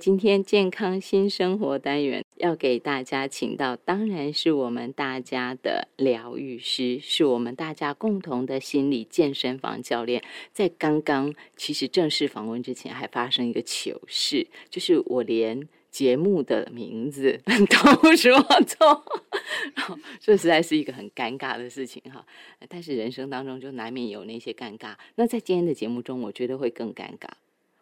今天健康新生活单元要给大家请到，当然是我们大家的疗愈师，是我们大家共同的心理健身房教练。在刚刚其实正式访问之前，还发生一个糗事，就是我连节目的名字 都说错，这实在是一个很尴尬的事情哈。但是人生当中就难免有那些尴尬，那在今天的节目中，我觉得会更尴尬。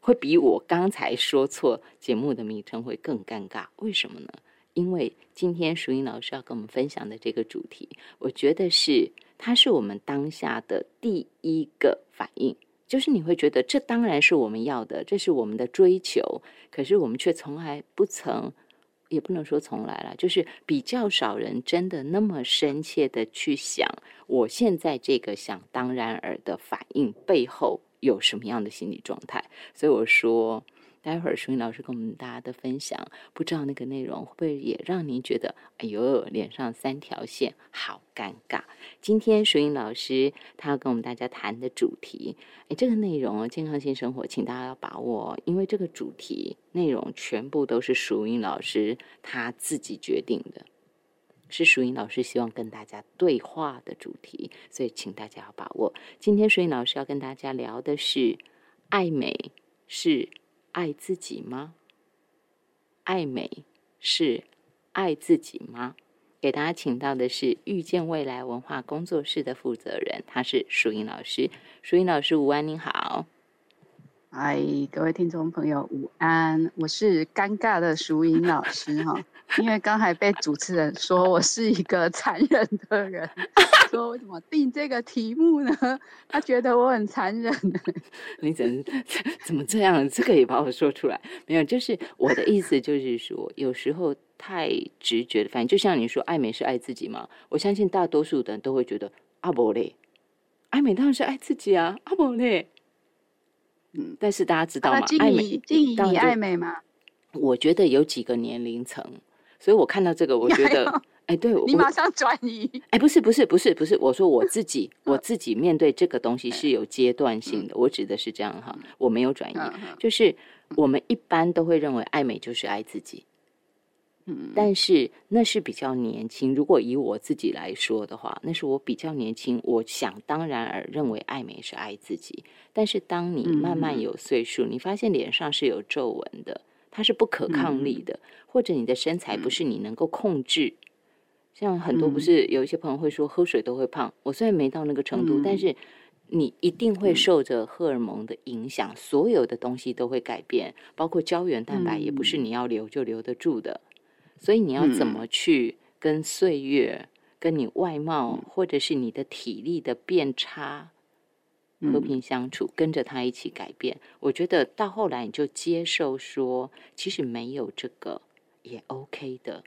会比我刚才说错节目的名称会更尴尬，为什么呢？因为今天淑英老师要跟我们分享的这个主题，我觉得是它是我们当下的第一个反应，就是你会觉得这当然是我们要的，这是我们的追求，可是我们却从来不曾，也不能说从来了，就是比较少人真的那么深切的去想，我现在这个想当然尔的反应背后。有什么样的心理状态？所以我说，待会儿淑英老师跟我们大家的分享，不知道那个内容会不会也让您觉得，哎呦，脸上三条线，好尴尬。今天淑英老师他要跟我们大家谈的主题，哎，这个内容，健康性生活，请大家要把握，因为这个主题内容全部都是淑英老师他自己决定的。是淑英老师希望跟大家对话的主题，所以请大家要把握。今天淑英老师要跟大家聊的是：爱美是爱自己吗？爱美是爱自己吗？给大家请到的是遇见未来文化工作室的负责人，他是淑英老师。淑英老师，午安，您好。嗨，各位听众朋友，午安！我是尴尬的淑英老师哈，因为刚才被主持人说我是一个残忍的人，说为什么定这个题目呢？他觉得我很残忍。你怎 怎么这样？这个也把我说出来？没有，就是我的意思，就是说有时候太直觉的，反正就像你说，爱美是爱自己嘛。我相信大多数的人都会觉得阿伯嘞，爱美当然是爱自己啊，阿伯嘞。嗯，但是大家知道吗？爱美，静怡爱美吗？我觉得有几个年龄层，所以我看到这个，我觉得，哎，对，你马上转移。哎，不是，不是，不是，不是，我说我自己，我自己面对这个东西是有阶段性的，我指的是这样哈，我没有转移，就是我们一般都会认为爱美就是爱自己。但是那是比较年轻。如果以我自己来说的话，那是我比较年轻。我想当然而认为爱美是爱自己。但是当你慢慢有岁数，你发现脸上是有皱纹的，它是不可抗力的，或者你的身材不是你能够控制。像很多不是有一些朋友会说喝水都会胖，我虽然没到那个程度，但是你一定会受着荷尔蒙的影响，所有的东西都会改变，包括胶原蛋白也不是你要留就留得住的。所以你要怎么去跟岁月、跟你外貌或者是你的体力的变差和平相处，跟着他一起改变？我觉得到后来你就接受说，其实没有这个也 OK 的，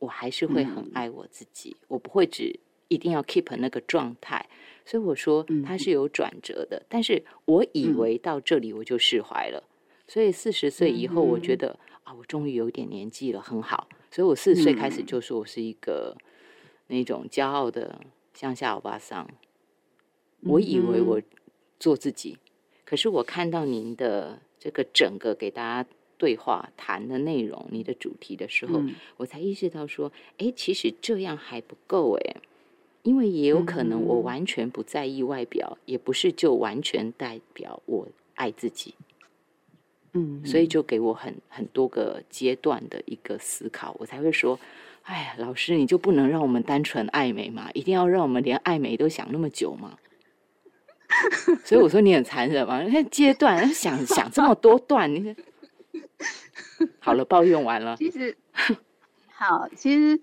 我还是会很爱我自己，我不会只一定要 keep 那个状态。所以我说他是有转折的，但是我以为到这里我就释怀了。所以四十岁以后，我觉得啊，我终于有点年纪了，很好。所以我四十岁开始就说我是一个那种骄傲的乡下欧巴桑。我以为我做自己，可是我看到您的这个整个给大家对话谈的内容，你的主题的时候，我才意识到说，哎，其实这样还不够哎，因为也有可能我完全不在意外表，也不是就完全代表我爱自己。嗯，所以就给我很很多个阶段的一个思考，我才会说，哎呀，老师你就不能让我们单纯爱美嘛？一定要让我们连爱美都想那么久吗？所以我说你很残忍嘛？那阶段想 想这么多段，你好了，抱怨完了。其实好，其实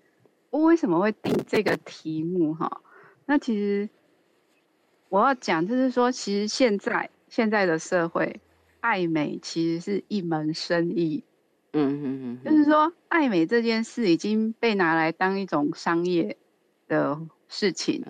我为什么会定这个题目哈？那其实我要讲就是说，其实现在现在的社会。爱美其实是一门生意，嗯嗯嗯，就是说爱美这件事已经被拿来当一种商业的事情，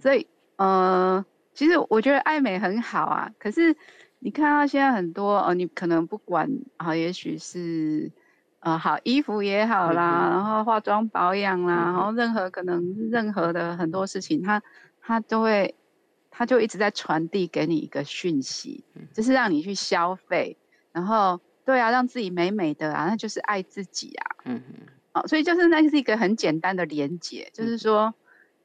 所以呃，其实我觉得爱美很好啊。可是你看到现在很多呃，你可能不管啊，也许是呃好衣服也好啦，然后化妆保养啦，然后任何可能任何的很多事情，它它都会。他就一直在传递给你一个讯息，就是让你去消费，然后对啊，让自己美美的啊，那就是爱自己啊。嗯嗯，哦，所以就是那是一个很简单的连接，就是说，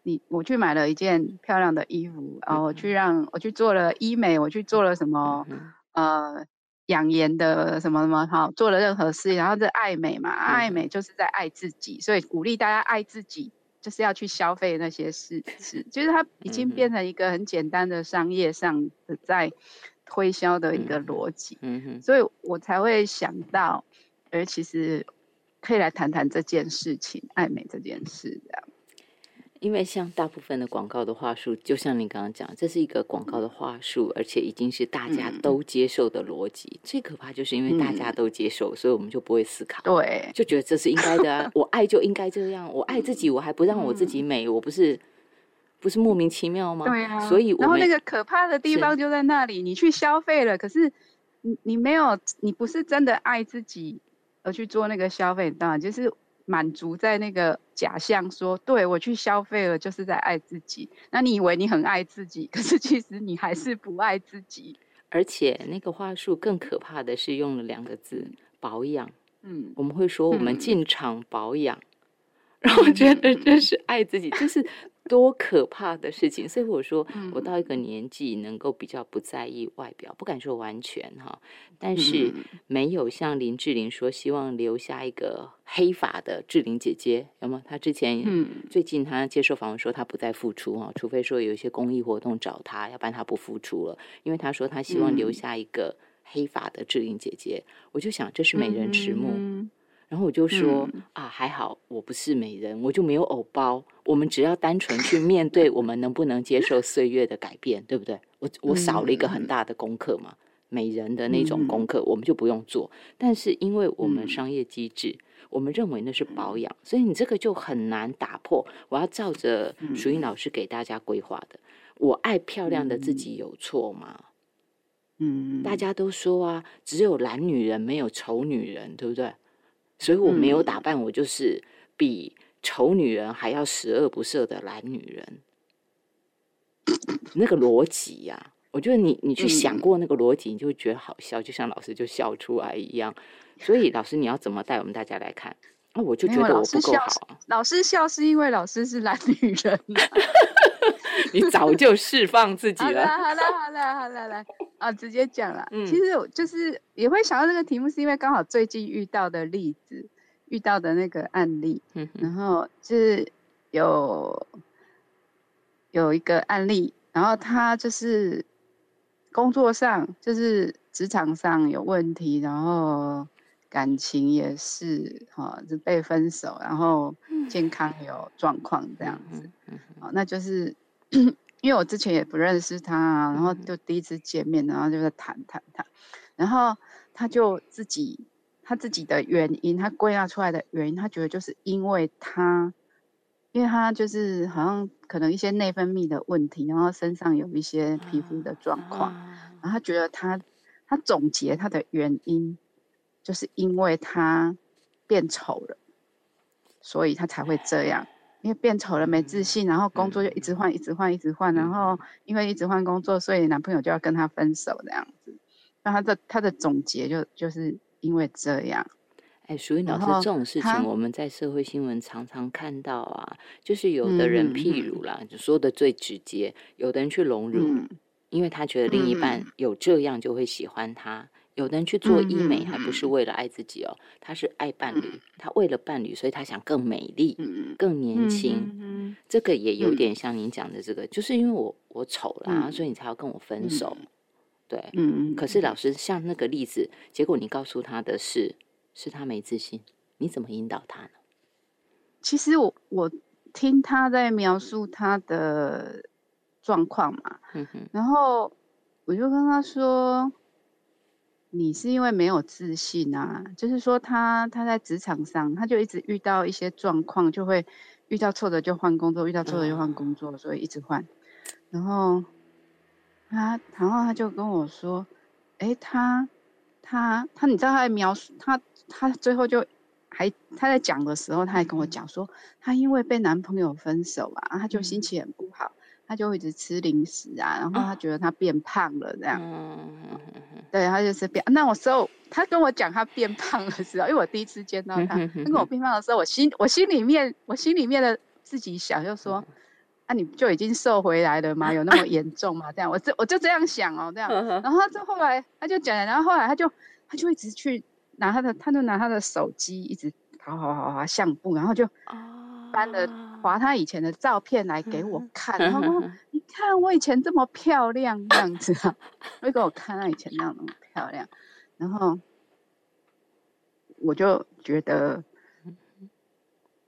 你我去买了一件漂亮的衣服然后，我去让我去做了医美，我去做了什么呃养颜的什么什么，好做了任何事，然后这爱美嘛，爱美就是在爱自己，所以鼓励大家爱自己。就是要去消费那些事事，就是它已经变成一个很简单的商业上的在推销的一个逻辑，嗯哼，所以我才会想到，而，其实可以来谈谈这件事情，爱美这件事这样。因为像大部分的广告的话术，就像你刚刚讲，这是一个广告的话术，而且已经是大家都接受的逻辑。最可怕就是因为大家都接受，所以我们就不会思考，对，就觉得这是应该的啊。我爱就应该这样，我爱自己，我还不让我自己美，我不是不是莫名其妙吗？对啊。所以，然后那个可怕的地方就在那里，你去消费了，可是你你没有，你不是真的爱自己而去做那个消费，当然就是。满足在那个假象，说对我去消费了，就是在爱自己。那你以为你很爱自己，可是其实你还是不爱自己。而且那个话术更可怕的是用了两个字“保养”。嗯，我们会说我们进场保养，然后觉得 这是爱自己，就是。多可怕的事情！所以我说，我到一个年纪能够比较不在意外表，不敢说完全哈，但是没有像林志玲说希望留下一个黑发的志玲姐姐，有吗？她之前最近她接受访问说她不再付出哈，除非说有一些公益活动找她，要不然她不付出了，因为她说她希望留下一个黑发的志玲姐姐。我就想这是美人迟暮。然后我就说啊，还好我不是美人，我就没有偶包。我们只要单纯去面对，我们能不能接受岁月的改变，对不对？我我少了一个很大的功课嘛，美人的那种功课，我们就不用做。但是因为我们商业机制，我们认为那是保养，所以你这个就很难打破。我要照着淑英老师给大家规划的，我爱漂亮的自己有错吗？嗯，大家都说啊，只有懒女人，没有丑女人，对不对？所以我没有打扮，我就是比丑女人还要十恶不赦的懒女人。那个逻辑呀，我觉得你你去想过那个逻辑，你就会觉得好笑，就像老师就笑出来一样。所以老师，你要怎么带我们大家来看？那我就觉得我不够好。老师笑是因为老师是懒女人。你早就释放自己了。好了，好了，好了，来啊，直接讲了。其实我就是也会想到这个题目，是因为刚好最近遇到的例子，遇到的那个案例。嗯，然后就是有有一个案例，然后他就是工作上，就是职场上有问题，然后感情也是哈，就被分手，然后健康有状况这样子。哦，那就是。因为我之前也不认识他，然后就第一次见面，然后就在谈谈谈，然后他就自己他自己的原因，他归纳出来的原因，他觉得就是因为他，因为他就是好像可能一些内分泌的问题，然后身上有一些皮肤的状况，然后他觉得他他总结他的原因，就是因为他变丑了，所以他才会这样。因为变丑了，没自信，然后工作就一直换，一直换，一直换，然后因为一直换工作，所以男朋友就要跟他分手这样子。那他的他的总结就就是因为这样。哎，淑英老师，这种事情我们在社会新闻常常看到啊，就是有的人譬如啦，就说的最直接，有的人去隆乳，因为他觉得另一半有这样就会喜欢他。有的人去做医美，还不是为了爱自己哦，他是爱伴侣，他为了伴侣，所以他想更美丽、更年轻。这个也有点像您讲的这个，就是因为我我丑啦，所以你才要跟我分手。对，嗯可是老师像那个例子，结果你告诉他的是，是他没自信，你怎么引导他呢？其实我我听他在描述他的状况嘛，然后我就跟他说。你是因为没有自信啊，就是说他他在职场上，他就一直遇到一些状况，就会遇到挫折就换工作，遇到挫折就换工作，所以一直换。然后他，然后他就跟我说，哎，他他他，你知道他在描述他他最后就还他在讲的时候，他还跟我讲说，他因为被男朋友分手啊，他就心情很不好，他就一直吃零食啊，然后他觉得他变胖了这样。嗯对，他就是变。那我时候他跟我讲他变胖的时候，因为我第一次见到他，他跟我变胖的时候，我心我心里面我心里面的自己想就说，啊，你就已经瘦回来了吗？有那么严重吗？这样，我就我就这样想哦，这样。然后他后来他就讲，然后后来他就他就一直去拿他的，他就拿他的手机一直好好好好相簿，然后就搬了划他以前的照片来给我看，然后 你看我以前这么漂亮这样子啊，会给我看他以前那样那么漂亮，然后我就觉得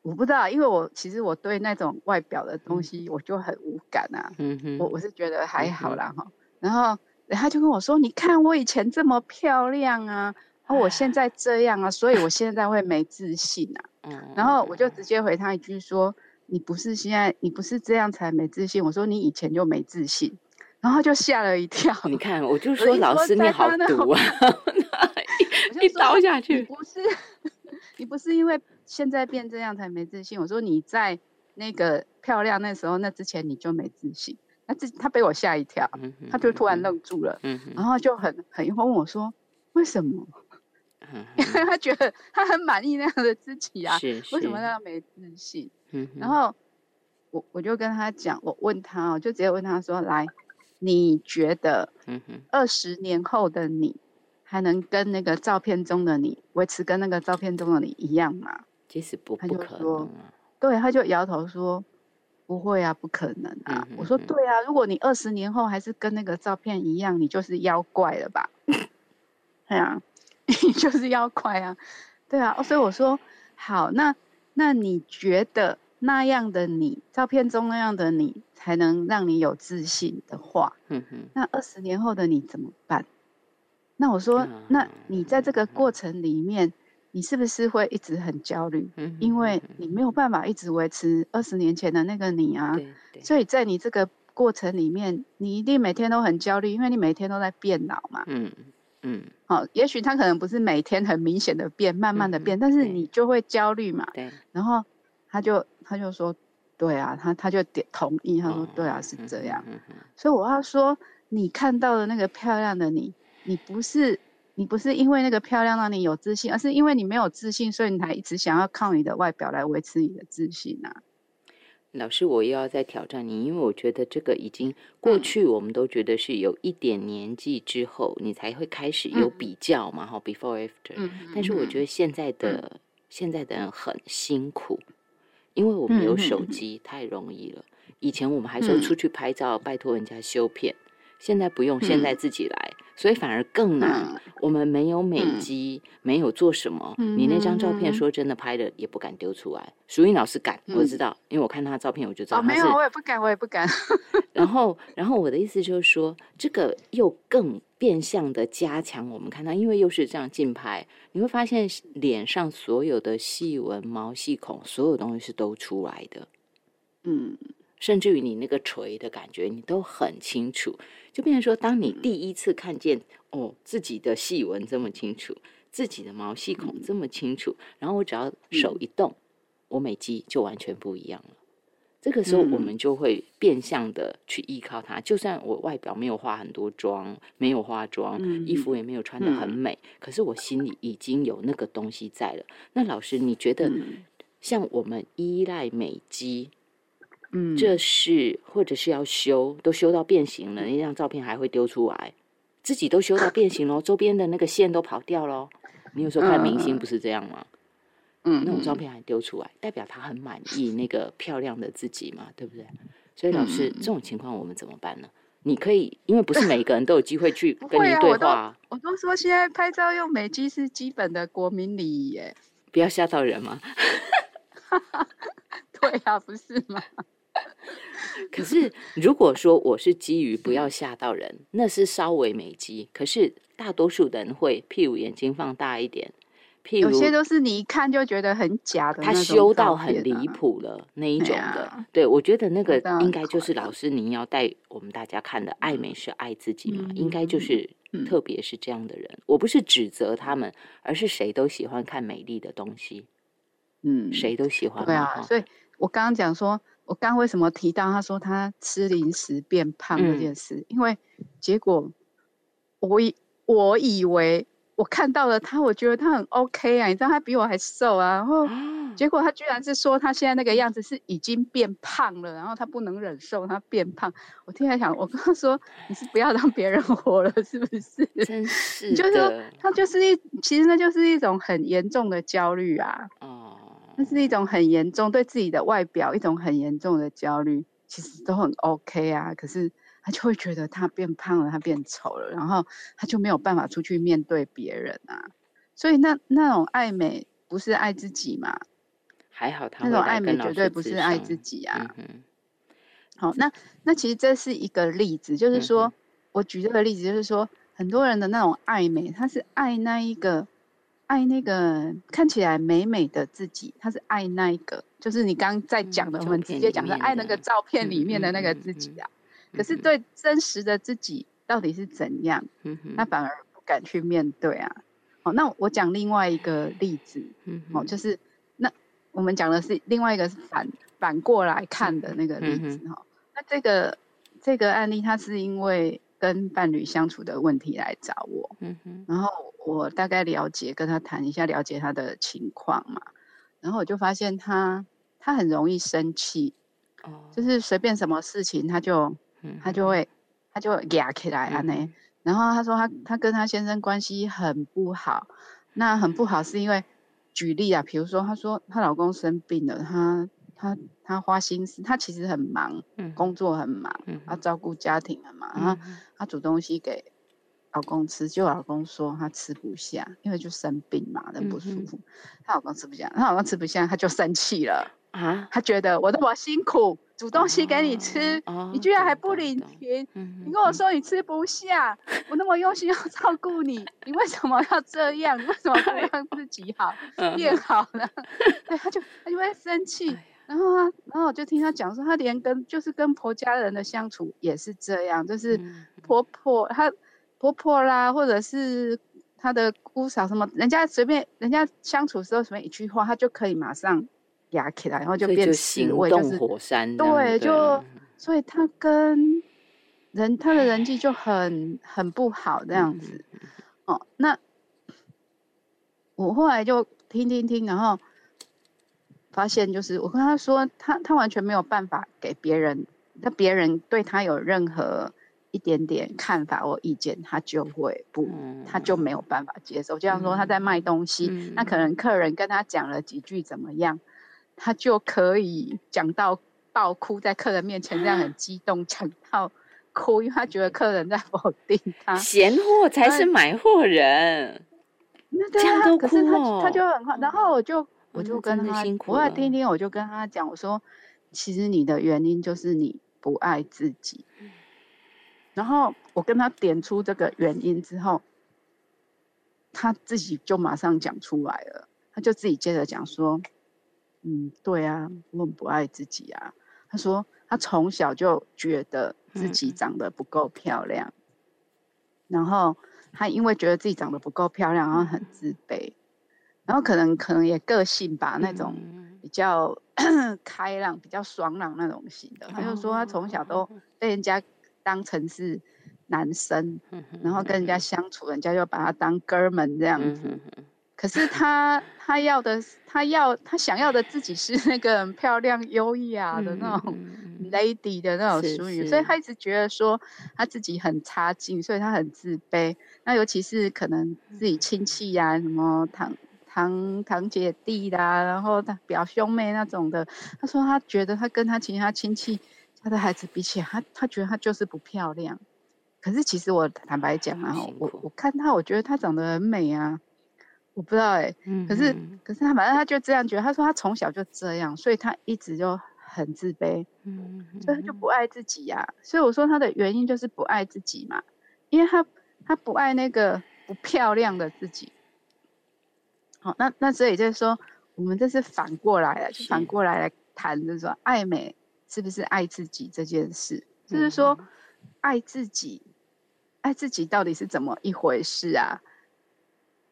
我不知道，因为我其实我对那种外表的东西我就很无感啊，我我是觉得还好啦哈，然后他就跟我说，你看我以前这么漂亮啊。哦，我现在这样啊，所以我现在会没自信啊。嗯，然后我就直接回他一句说：“你不是现在，你不是这样才没自信。”我说：“你以前就没自信。”然后就吓了一跳。你看，我就说老师你好毒啊！一刀下去。不是，你不是因为现在变这样才没自信。我说你在那个漂亮那时候那之前你就没自信。那这他被我吓一跳，他就突然愣住了，然后就很很问我说：“为什么？”因 为他觉得他很满意那样的自己啊，为什么那样没自信？然后我我就跟他讲，我问他我，就直接问他说：“来，你觉得二十年后的你还能跟那个照片中的你维持跟那个照片中的你一样吗？”其实不不可能。对，他就摇头说：“不会啊，不可能啊。”我说：“对啊，如果你二十年后还是跟那个照片一样，你就是妖怪了吧？” 对啊。你 就是要快啊，对啊，所以我说好，那那你觉得那样的你，照片中那样的你，才能让你有自信的话，嗯哼，那二十年后的你怎么办？那我说，那你在这个过程里面，你是不是会一直很焦虑？嗯，因为你没有办法一直维持二十年前的那个你啊，所以在你这个过程里面，你一定每天都很焦虑，因为你每天都在变老嘛，嗯。嗯，好，也许他可能不是每天很明显的变，慢慢的变，但是你就会焦虑嘛。对。然后他就他就说，对啊，他他就点同意，他说对啊，是这样。嗯所以我要说，你看到的那个漂亮的你，你不是你不是因为那个漂亮让你有自信，而是因为你没有自信，所以你才一直想要靠你的外表来维持你的自信啊。老师，我又要再挑战你，因为我觉得这个已经过去，我们都觉得是有一点年纪之后，你才会开始有比较嘛，哈，before after。嗯。但是我觉得现在的现在的人很辛苦，因为我们有手机，太容易了。以前我们还说出去拍照，拜托人家修片，现在不用，现在自己来。所以反而更难。我们没有美肌，没有做什么。你那张照片，说真的，拍的也不敢丢出来。淑英老师敢，我知道，因为我看他的照片，我就知道。哦，没有，我也不敢，我也不敢。然后，然后我的意思就是说，这个又更变相的加强我们看到，因为又是这样近拍，你会发现脸上所有的细纹、毛细孔，所有东西是都出来的。嗯。甚至于你那个垂的感觉，你都很清楚，就变成说，当你第一次看见哦自己的细纹这么清楚，自己的毛细孔这么清楚，然后我只要手一动，我美肌就完全不一样了。这个时候，我们就会变相的去依靠它。就算我外表没有化很多妆，没有化妆，衣服也没有穿的很美，可是我心里已经有那个东西在了。那老师，你觉得像我们依赖美肌？嗯，这是或者是要修，都修到变形了，那张照片还会丢出来，自己都修到变形了，周边的那个线都跑掉了。你有时候看明星不是这样吗？嗯，那种照片还丢出来，代表他很满意那个漂亮的自己嘛，对不对？所以老师，这种情况我们怎么办呢？你可以，因为不是每个人都有机会去 跟你对话。我都说现在拍照用美肌是基本的国民礼仪，耶，不要吓到人嘛。对啊，不是吗？可是，如果说我是基于不要吓到人，那是稍微美肌。可是大多数人会，譬如眼睛放大一点，譬如有些都是你一看就觉得很假的，他修到很离谱了那一种的。对，我觉得那个应该就是老师您要带我们大家看的，爱美是爱自己嘛，应该就是特别是这样的人。我不是指责他们，而是谁都喜欢看美丽的东西，嗯，谁都喜欢。对啊，所以我刚刚讲说。我刚为什么提到他说他吃零食变胖这件事？因为结果我以我以为我看到了他，我觉得他很 OK 啊，你知道他比我还瘦啊，然后结果他居然是说他现在那个样子是已经变胖了，然后他不能忍受他变胖。我听他讲，我跟他说你是不要让别人活了，是不是？真是，就是说他就是一，其实那就是一种很严重的焦虑啊。那是一种很严重对自己的外表一种很严重的焦虑，其实都很 OK 啊。可是他就会觉得他变胖了，他变丑了，然后他就没有办法出去面对别人啊。所以那那种爱美不是爱自己嘛？还好他那种爱美绝对不是爱自己啊。好，那那其实这是一个例子，就是说我举这个例子，就是说很多人的那种爱美，他是爱那一个。爱那个看起来美美的自己，他是爱那一个，就是你刚刚在讲的，我们直接讲的爱那个照片里面的那个自己啊。可是对真实的自己到底是怎样，他反而不敢去面对啊。好，那我讲另外一个例子，哦，就是那我们讲的是另外一个是反反过来看的那个例子哈。那这个这个案例，它是因为。跟伴侣相处的问题来找我，嗯哼，然后我大概了解，跟他谈一下，了解他的情况嘛，然后我就发现他他很容易生气，哦，就是随便什么事情他就他就会他就压起来啊呢，然后他说他他跟他先生关系很不好，那很不好是因为举例啊，比如说他说她老公生病了，他。他他花心思，他其实很忙，工作很忙，他照顾家庭很忙，他煮东西给老公吃，就老公说他吃不下，因为就生病嘛，人不舒服，他老公吃不下，他老公吃不下，他就生气了啊，他觉得我那么辛苦煮东西给你吃，你居然还不领情，你跟我说你吃不下，我那么用心要照顾你，你为什么要这样？你为什么不让自己好？变好呢？对，他就他就会生气。然后啊，然后我就听他讲说，他连跟就是跟婆家人的相处也是这样，就是婆婆她婆婆啦，或者是她的姑嫂什么，人家随便人家相处时候随便一句话，他就可以马上压起来，然后就变行为就是火山。对，就所以他跟人他的人际就很很不好这样子。哦，那我后来就听听听，然后。发现就是我跟他说，他他完全没有办法给别人，那别人对他有任何一点点看法或意见，他就会不，他就没有办法接受。就像说他在卖东西，那可能客人跟他讲了几句怎么样，他就可以讲到爆哭，在客人面前这样很激动，讲到哭，因为他觉得客人在否定他。闲货才是买货人，那这样都哭可是他他就很，然后我就。我就跟他，我来听听，我就跟他讲，我说，其实你的原因就是你不爱自己。然后我跟他点出这个原因之后，他自己就马上讲出来了，他就自己接着讲说，嗯，对啊，我很不爱自己啊。他说他从小就觉得自己长得不够漂亮，然后他因为觉得自己长得不够漂亮，然后很自卑。然后可能可能也个性吧，那种比较 开朗、比较爽朗那种型的。他就说他从小都被人家当成是男生，然后跟人家相处，人家就把他当哥们这样子。可是他他要的，他要他想要的自己是那个漂亮、优雅的那种 lady 的那种淑女，所以他一直觉得说他自己很差劲，所以他很自卑。那尤其是可能自己亲戚呀，什么堂。堂堂姐弟啦，然后他表兄妹那种的，他说他觉得他跟他其他亲戚他的孩子比起来，他他觉得他就是不漂亮。可是其实我坦白讲啊，我我看他，我觉得他长得很美啊。我不知道哎，可是可是他反正他就这样觉得。他说他从小就这样，所以他一直就很自卑，嗯，所以他就不爱自己呀。所以我说他的原因就是不爱自己嘛，因为他他不爱那个不漂亮的自己。好，那那所以就是说，我们这是反过来了，就反过来来谈，就是说，爱美是不是爱自己这件事？就是说，爱自己，爱自己到底是怎么一回事啊？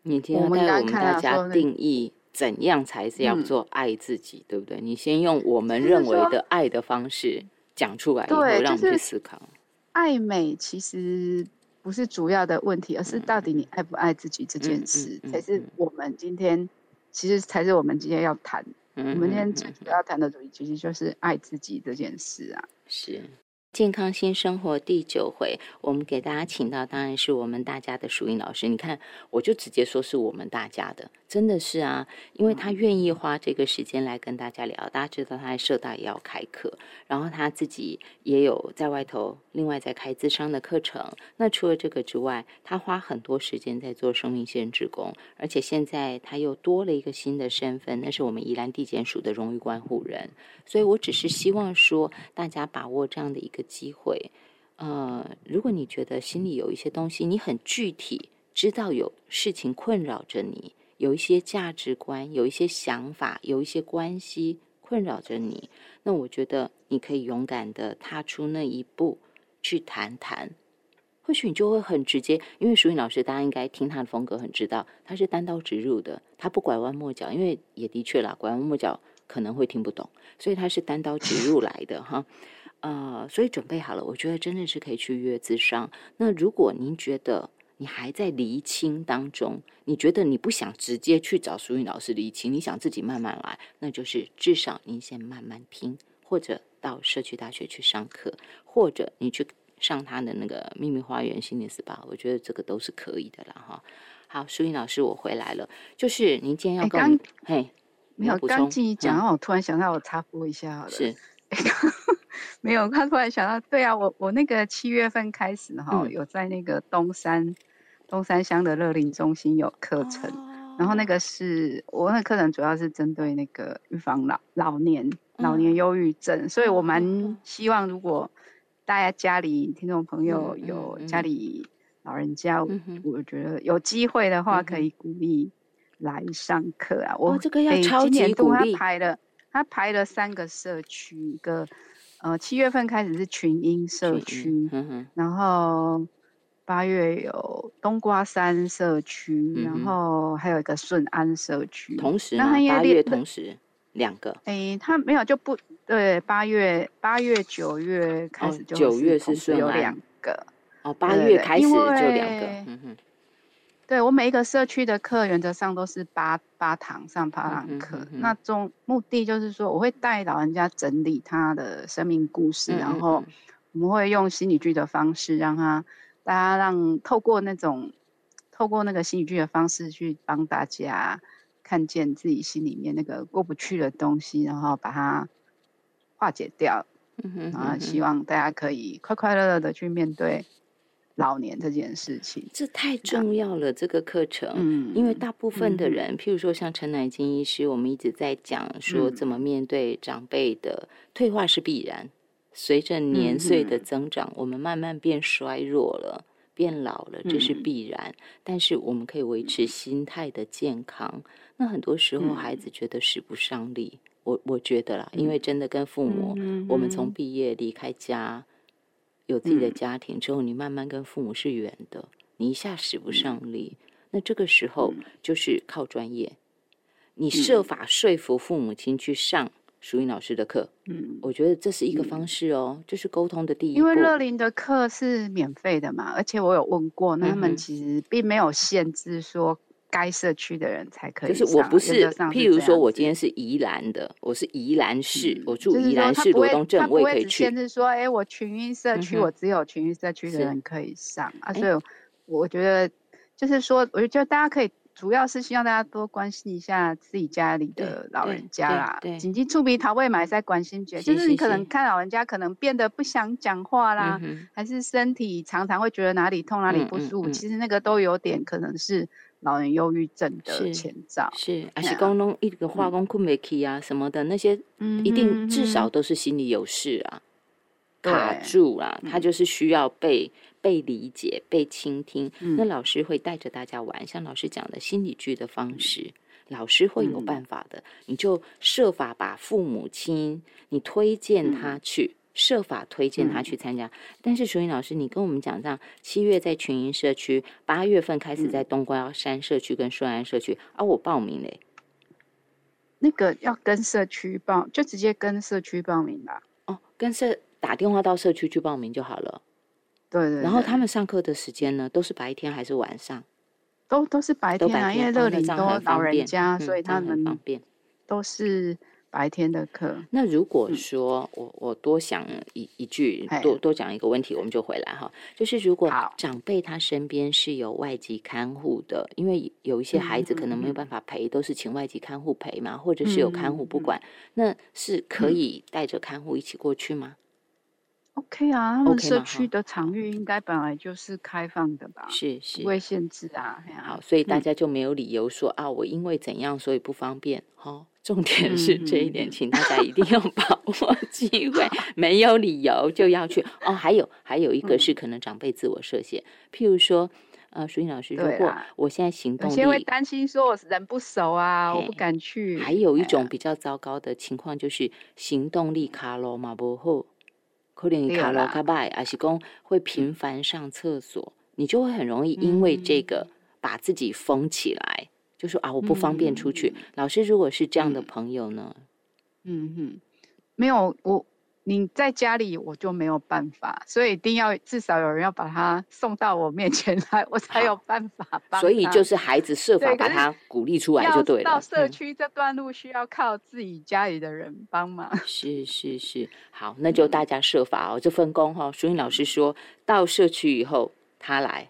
你听，我们刚刚大家定义怎样才是要做爱自己，对不对？你先用我们认为的爱的方式讲出来，以后让我们去思考。爱美其实不是主要的问题，而是到底你爱不爱自己这件事，才是我们今天其实才是我们今天要谈。我们今天最主要谈的主题，其实就是爱自己这件事啊。是。健康新生活第九回，我们给大家请到，当然是我们大家的淑英老师。你看，我就直接说是我们大家的，真的是啊，因为他愿意花这个时间来跟大家聊。大家知道他在社大也要开课，然后他自己也有在外头另外在开智商的课程。那除了这个之外，他花很多时间在做生命线职工，而且现在他又多了一个新的身份，那是我们宜兰地检署的荣誉关护人。所以我只是希望说，大家把握这样的一个。机会，呃，如果你觉得心里有一些东西，你很具体知道有事情困扰着你，有一些价值观，有一些想法，有一些关系困扰着你，那我觉得你可以勇敢的踏出那一步去谈谈，或许你就会很直接。因为淑颖老师，大家应该听他的风格很知道，他是单刀直入的，他不拐弯抹角，因为也的确啦，拐弯抹角可能会听不懂，所以他是单刀直入来的哈。呃，所以准备好了，我觉得真的是可以去约咨商。那如果您觉得你还在厘清当中，你觉得你不想直接去找淑云老师厘清，你想自己慢慢来，那就是至少您先慢慢听，或者到社区大学去上课，或者你去上他的那个秘密花园心理 SPA，我觉得这个都是可以的啦。哈。好，淑云老师，我回来了，就是您今天要跟嘿，没有刚进一讲，我突然想到，我插播一下好了。是。没有，他突然想到，对啊，我我那个七月份开始哈，有在那个东山东山乡的乐龄中心有课程，然后那个是我那课程主要是针对那个预防老老年老年忧郁症，所以我蛮希望如果大家家里听众朋友有家里老人家，我觉得有机会的话可以鼓励来上课啊。我这个要超级鼓励。他排了他排了三个社区一个。呃，七月份开始是群英社区，然后八月有冬瓜山社区，然后还有一个顺安社区。同时，八月同时两个。哎，他没有就不对，八月八月九月开始就九月是顺有两个。哦，八月开始就两个。嗯哼。对我每一个社区的课，原则上都是八八堂上八堂课。那中目的就是说，我会带老人家整理他的生命故事，然后我们会用心理剧的方式，让他大家让透过那种透过那个心理剧的方式去帮大家看见自己心里面那个过不去的东西，然后把它化解掉。然后希望大家可以快快乐乐的去面对。老年这件事情，这太重要了。这个课程，嗯，因为大部分的人，譬如说像陈乃金医师，我们一直在讲说怎么面对长辈的退化是必然。随着年岁的增长，我们慢慢变衰弱了，变老了，这是必然。但是我们可以维持心态的健康。那很多时候，孩子觉得使不上力。我我觉得啦，因为真的跟父母，我们从毕业离开家。有自己的家庭之后，你慢慢跟父母是远的，你一下使不上力。那这个时候就是靠专业，你设法说服父母亲去上淑英老师的课。嗯，我觉得这是一个方式哦，就是沟通的第一步。因为乐林的课是免费的嘛，而且我有问过，那他们其实并没有限制说。该社区的人才可以。就是我不是，譬如说，我今天是宜兰的，我是宜兰市，我住宜兰市罗东镇，我也可以去。限制说，哎，我群英社区，我只有群英社区的人可以上啊。所以我觉得，就是说，我觉得大家可以，主要是希望大家多关心一下自己家里的老人家啦。紧急触鼻桃未买在关心觉，就是你可能看老人家可能变得不想讲话啦，还是身体常常会觉得哪里痛哪里不舒服，其实那个都有点可能是。老人忧郁症的前兆是，而且刚弄一个化工困没起啊什么的那些，一定至少都是心里有事啊，卡住了，他就是需要被被理解、被倾听。那老师会带着大家玩，像老师讲的心理剧的方式，老师会有办法的。你就设法把父母亲，你推荐他去。设法推荐他去参加，但是淑英老师，你跟我们讲，这样七月在群英社区，八月份开始在东瓜山社区跟顺安社区，啊，我报名嘞，那个要跟社区报，就直接跟社区报名吧。哦，跟社打电话到社区去报名就好了。对对。然后他们上课的时间呢，都是白天还是晚上？都都是白天啊，因为乐龄都老人家，所以他们方便，都是。白天的课，那如果说我我多想一一句，多多讲一个问题，我们就回来哈。就是如果长辈他身边是有外籍看护的，因为有一些孩子可能没有办法陪，都是请外籍看护陪嘛，或者是有看护不管，那是可以带着看护一起过去吗？OK 啊，他们社区的场域应该本来就是开放的吧？是是，不会限制啊。好，所以大家就没有理由说啊，我因为怎样所以不方便。哈，重点是这一点，请大家一定要 把握机会，没有理由就要去。哦，还有还有一个是可能长辈自我设限，譬如说，呃，淑英老师，如果我现在行动力，会担心说我人不熟啊，我不敢去。还有一种比较糟糕的情况就是行动力卡罗马不好。可能卡罗卡拜，而是讲会频繁上厕所，你就会很容易因为这个把自己封起来，就说啊，我不方便出去。老师如果是这样的朋友呢？嗯哼，没有我。你在家里我就没有办法，所以一定要至少有人要把他送到我面前来，我才有办法帮。所以就是孩子设法把他鼓励出来就对了。到社区这段路需要靠自己家里的人帮忙。是是是，好，那就大家设法哦，这分工哈。淑英老师说到社区以后，他来。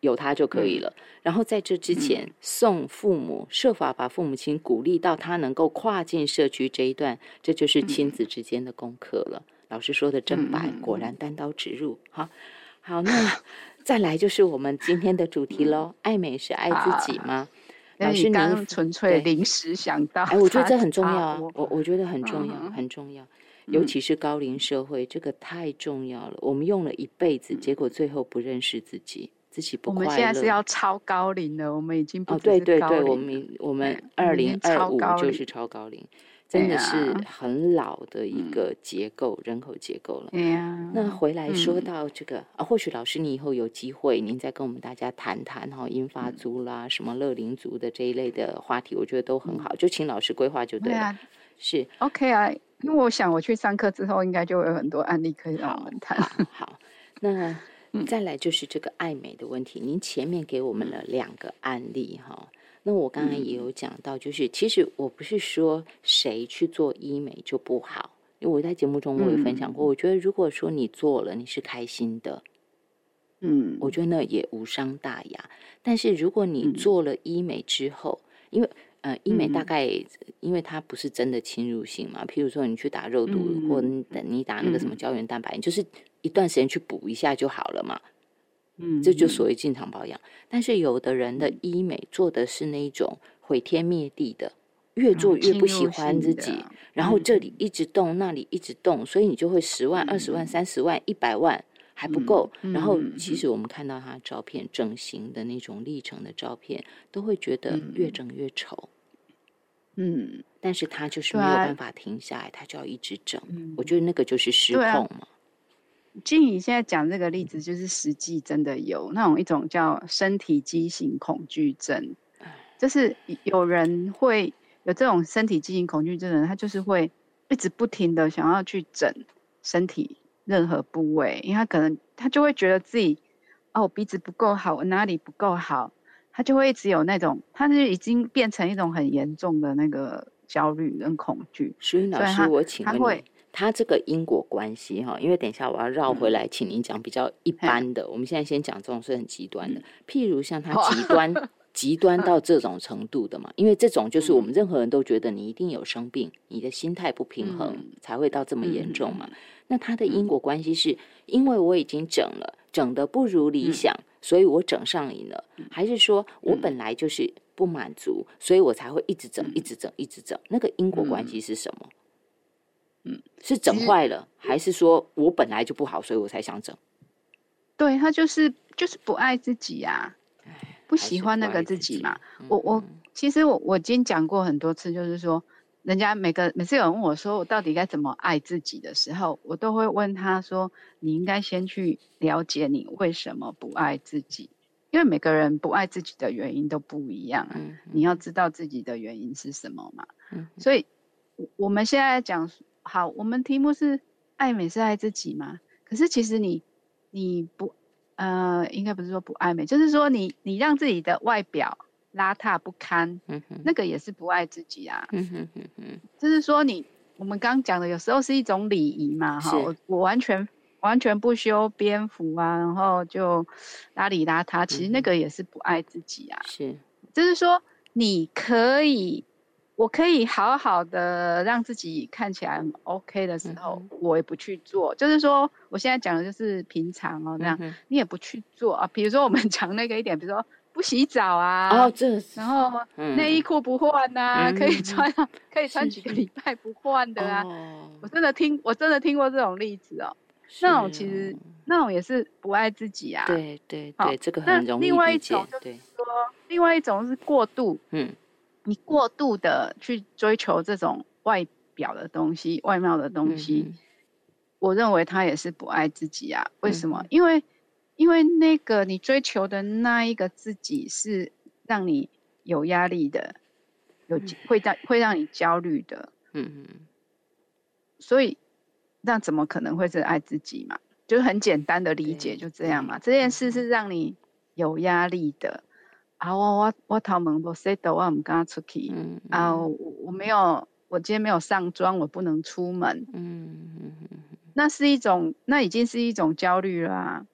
有他就可以了。然后在这之前，送父母设法把父母亲鼓励到他能够跨进社区这一段，这就是亲子之间的功课了。老师说的真白，果然单刀直入。好，好，那 再来就是我们今天的主题喽。爱美是爱自己吗？老师，您纯粹临时想到，哎，我觉得这很重要啊。我我觉得很重要，很重要，尤其是高龄社会，这个太重要了。我们用了一辈子，结果最后不认识自己。自己不快乐。我们现在是要超高龄了，我们已经不哦，对对对，我们我们二零二五就是超高龄，真的是很老的一个结构，人口结构了。对呀。那回来说到这个啊，或许老师你以后有机会，您再跟我们大家谈谈哈，英发族啦，什么乐龄族的这一类的话题，我觉得都很好，就请老师规划就对了。是 OK 啊，因为我想我去上课之后，应该就有很多案例可以让我们谈。好，那。再来就是这个爱美的问题，您前面给我们了两个案例哈，那我刚刚也有讲到，就是其实我不是说谁去做医美就不好，因为我在节目中我也分享过，我觉得如果说你做了你是开心的，嗯，我觉得那也无伤大雅。但是如果你做了医美之后，因为呃医美大概因为它不是真的侵入性嘛，譬如说你去打肉毒或等你打那个什么胶原蛋白，就是。一段时间去补一下就好了嘛，嗯，这就所谓进场保养。但是有的人的医美做的是那种毁天灭地的，越做越不喜欢自己，然后这里一直动，那里一直动，所以你就会十万、二十万、三十万、一百万还不够。然后其实我们看到他照片整形的那种历程的照片，都会觉得越整越丑。嗯，但是他就是没有办法停下来，他就要一直整。我觉得那个就是失控嘛。静怡现在讲这个例子，就是实际真的有那种一种叫身体畸形恐惧症，就是有人会有这种身体畸形恐惧症的人，他就是会一直不停的想要去整身体任何部位，因为他可能他就会觉得自己哦鼻子不够好，我哪里不够好，他就会一直有那种，他是已经变成一种很严重的那个焦虑跟恐惧。所以老师，我请问你。他这个因果关系哈，因为等一下我要绕回来，请您讲比较一般的。我们现在先讲这种是很极端的，譬如像他极端 极端到这种程度的嘛，因为这种就是我们任何人都觉得你一定有生病，你的心态不平衡才会到这么严重嘛。那他的因果关系是因为我已经整了，整的不如理想，所以我整上瘾了，还是说我本来就是不满足，所以我才会一直整，一直整，一直整？那个因果关系是什么？嗯，是整坏了，还是说我本来就不好，所以我才想整？对他就是就是不爱自己呀，不喜欢那个自己嘛。我我其实我我今天讲过很多次，就是说，人家每个每次有人问我说我到底该怎么爱自己的时候，我都会问他说，你应该先去了解你为什么不爱自己。因为每个人不爱自己的原因都不一样，嗯你要知道自己的原因是什么嘛。嗯所以我们现在讲好，我们题目是爱美是爱自己嘛？可是其实你你不呃，应该不是说不爱美，就是说你你让自己的外表邋遢不堪，那个也是不爱自己啊。就是说你我们刚讲的，有时候是一种礼仪嘛。哈，我我完全。完全不修边幅啊，然后就邋里邋遢，其实那个也是不爱自己啊。是，就是说你可以，我可以好好的让自己看起来很 OK 的时候，我也不去做。就是说，我现在讲的就是平常哦，这样你也不去做啊。比如说我们 讲那个一点，比如说不洗澡啊，哦，这，然后内衣裤不换呐，可以穿，可以穿几个礼拜不换的啊。我真的听，我真的听过这种例子哦。那种其实那种也是不爱自己啊。对对对，这个很容易另外一种就是说，另外一种是过度。嗯，你过度的去追求这种外表的东西、外貌的东西，我认为他也是不爱自己啊。为什么？因为因为那个你追求的那一个自己是让你有压力的，有会让会让你焦虑的。嗯嗯。所以。那怎么可能会是爱自己嘛？就是很简单的理解，就这样嘛。这件事是让你有压力的。啊，我我我头门不洗到，我唔敢出去。啊，我我没有，我今天没有上妆，我不能出门。嗯嗯嗯。那是一种，那已经是一种焦虑了。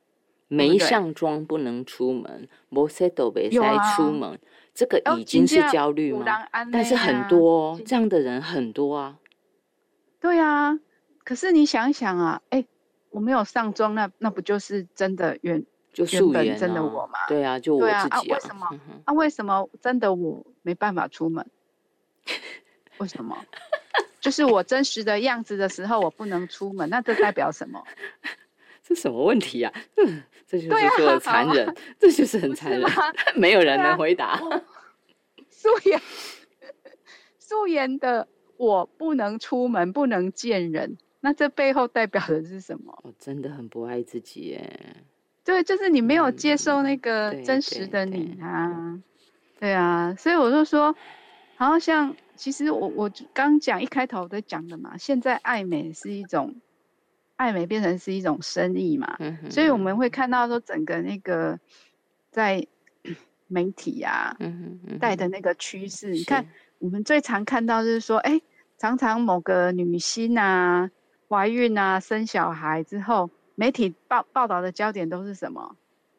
没上妆不能出门，不洗头别再出门，这个已经是焦虑吗？但是很多这样的人很多啊。对啊。可是你想想啊，哎，我没有上妆，那那不就是真的原就原本真的我嘛？对啊，就我自己啊。为什么？啊，为什么真的我没办法出门？为什么？就是我真实的样子的时候，我不能出门，那这代表什么？这什么问题啊？嗯，这就是说残忍，这就是很残忍，没有人能回答。素颜，素颜的我不能出门，不能见人。那这背后代表的是什么？我真的很不爱自己耶。对，就是你没有接受那个真实的你啊。对啊，所以我就说，好像其实我我刚讲一开头在讲的嘛，现在爱美是一种爱美变成是一种生意嘛，所以我们会看到说整个那个在 媒体啊带的那个趋势，你看我们最常看到就是说，哎，常常某个女星啊。怀孕啊，生小孩之后，媒体报报道的焦点都是什么？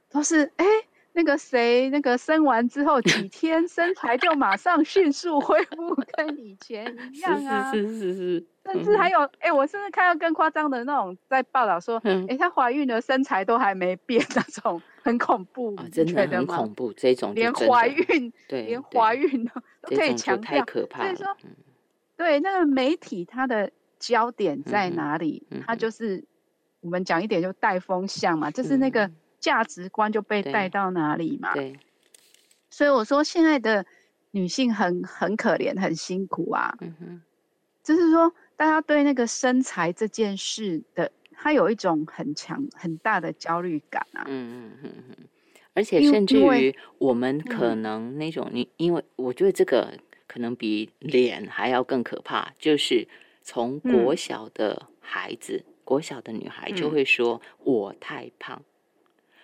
都是哎，那个谁，那个生完之后几 天身材就马上迅速恢复跟以前一样啊！是是是是，甚至还有哎，我甚至看到更夸张的那种，在报道说，哎，她怀孕了身材都还没变，那种很恐怖，真的很恐怖，这种连怀孕，对，连怀孕都都可以强调，所以说，对那个媒体它的。焦点在哪里？它就是我们讲一点，就带风向嘛，就是那个价值观就被带到哪里嘛。对。所以我说，现在的女性很很可怜，很辛苦啊。嗯哼。就是说，大家对那个身材这件事的，她有一种很强、很大的焦虑感啊。嗯嗯嗯嗯。而且，甚至于我们可能那种，你因为我觉得这个可能比脸还要更可怕，就是。从国小的孩子，国小的女孩就会说我太胖，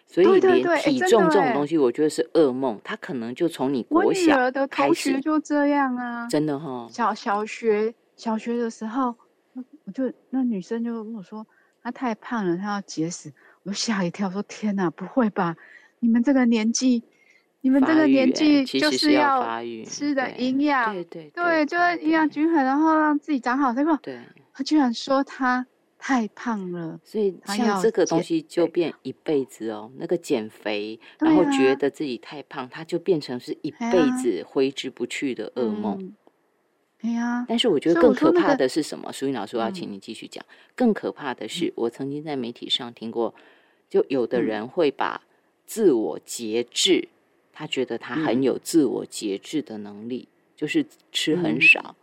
所以连体重这种东西，我觉得是噩梦。他可能就从你国小的同学就这样啊，真的哈。小小学小学的时候，我就那女生就跟我说她太胖了，她要节食，我吓一跳，说天哪，不会吧？你们这个年纪。你们这个年纪就是要吃的营养，对对对，就是营养均衡，然后让自己长好，对吧？对。他居然说他太胖了，所以像这个东西就变一辈子哦。那个减肥，然后觉得自己太胖，它就变成是一辈子挥之不去的噩梦。对呀！但是我觉得更可怕的是什么？淑英老师，我要请你继续讲。更可怕的是，我曾经在媒体上听过，就有的人会把自我节制。他觉得他很有自我节制的能力，就是吃很少，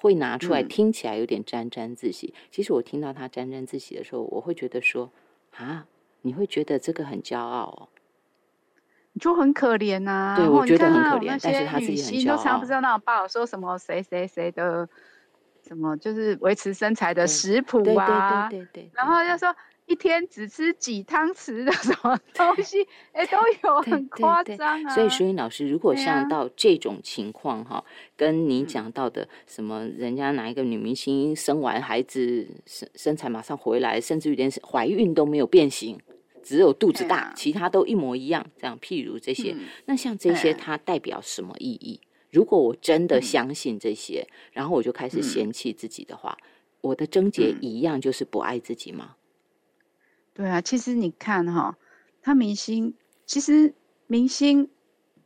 会拿出来，听起来有点沾沾自喜。其实我听到他沾沾自喜的时候，我会觉得说啊，你会觉得这个很骄傲哦。就很可怜呐。对，我觉得很可怜，但是他自己很骄傲。都常不知道那种报说什么谁谁谁的什么，就是维持身材的食谱啊，对对对对。然后就说一天只吃几汤匙的什么 东西，哎，都有很夸张啊。所以，所以老师，如果像到这种情况哈，跟你讲到的什么，人家哪一个女明星生完孩子身身材马上回来，甚至于连怀孕都没有变形。只有肚子大，其他都一模一样。这样，譬如这些，那像这些，它代表什么意义？如果我真的相信这些，然后我就开始嫌弃自己的话，我的症结一样就是不爱自己吗？对啊，其实你看哈，他明星，其实明星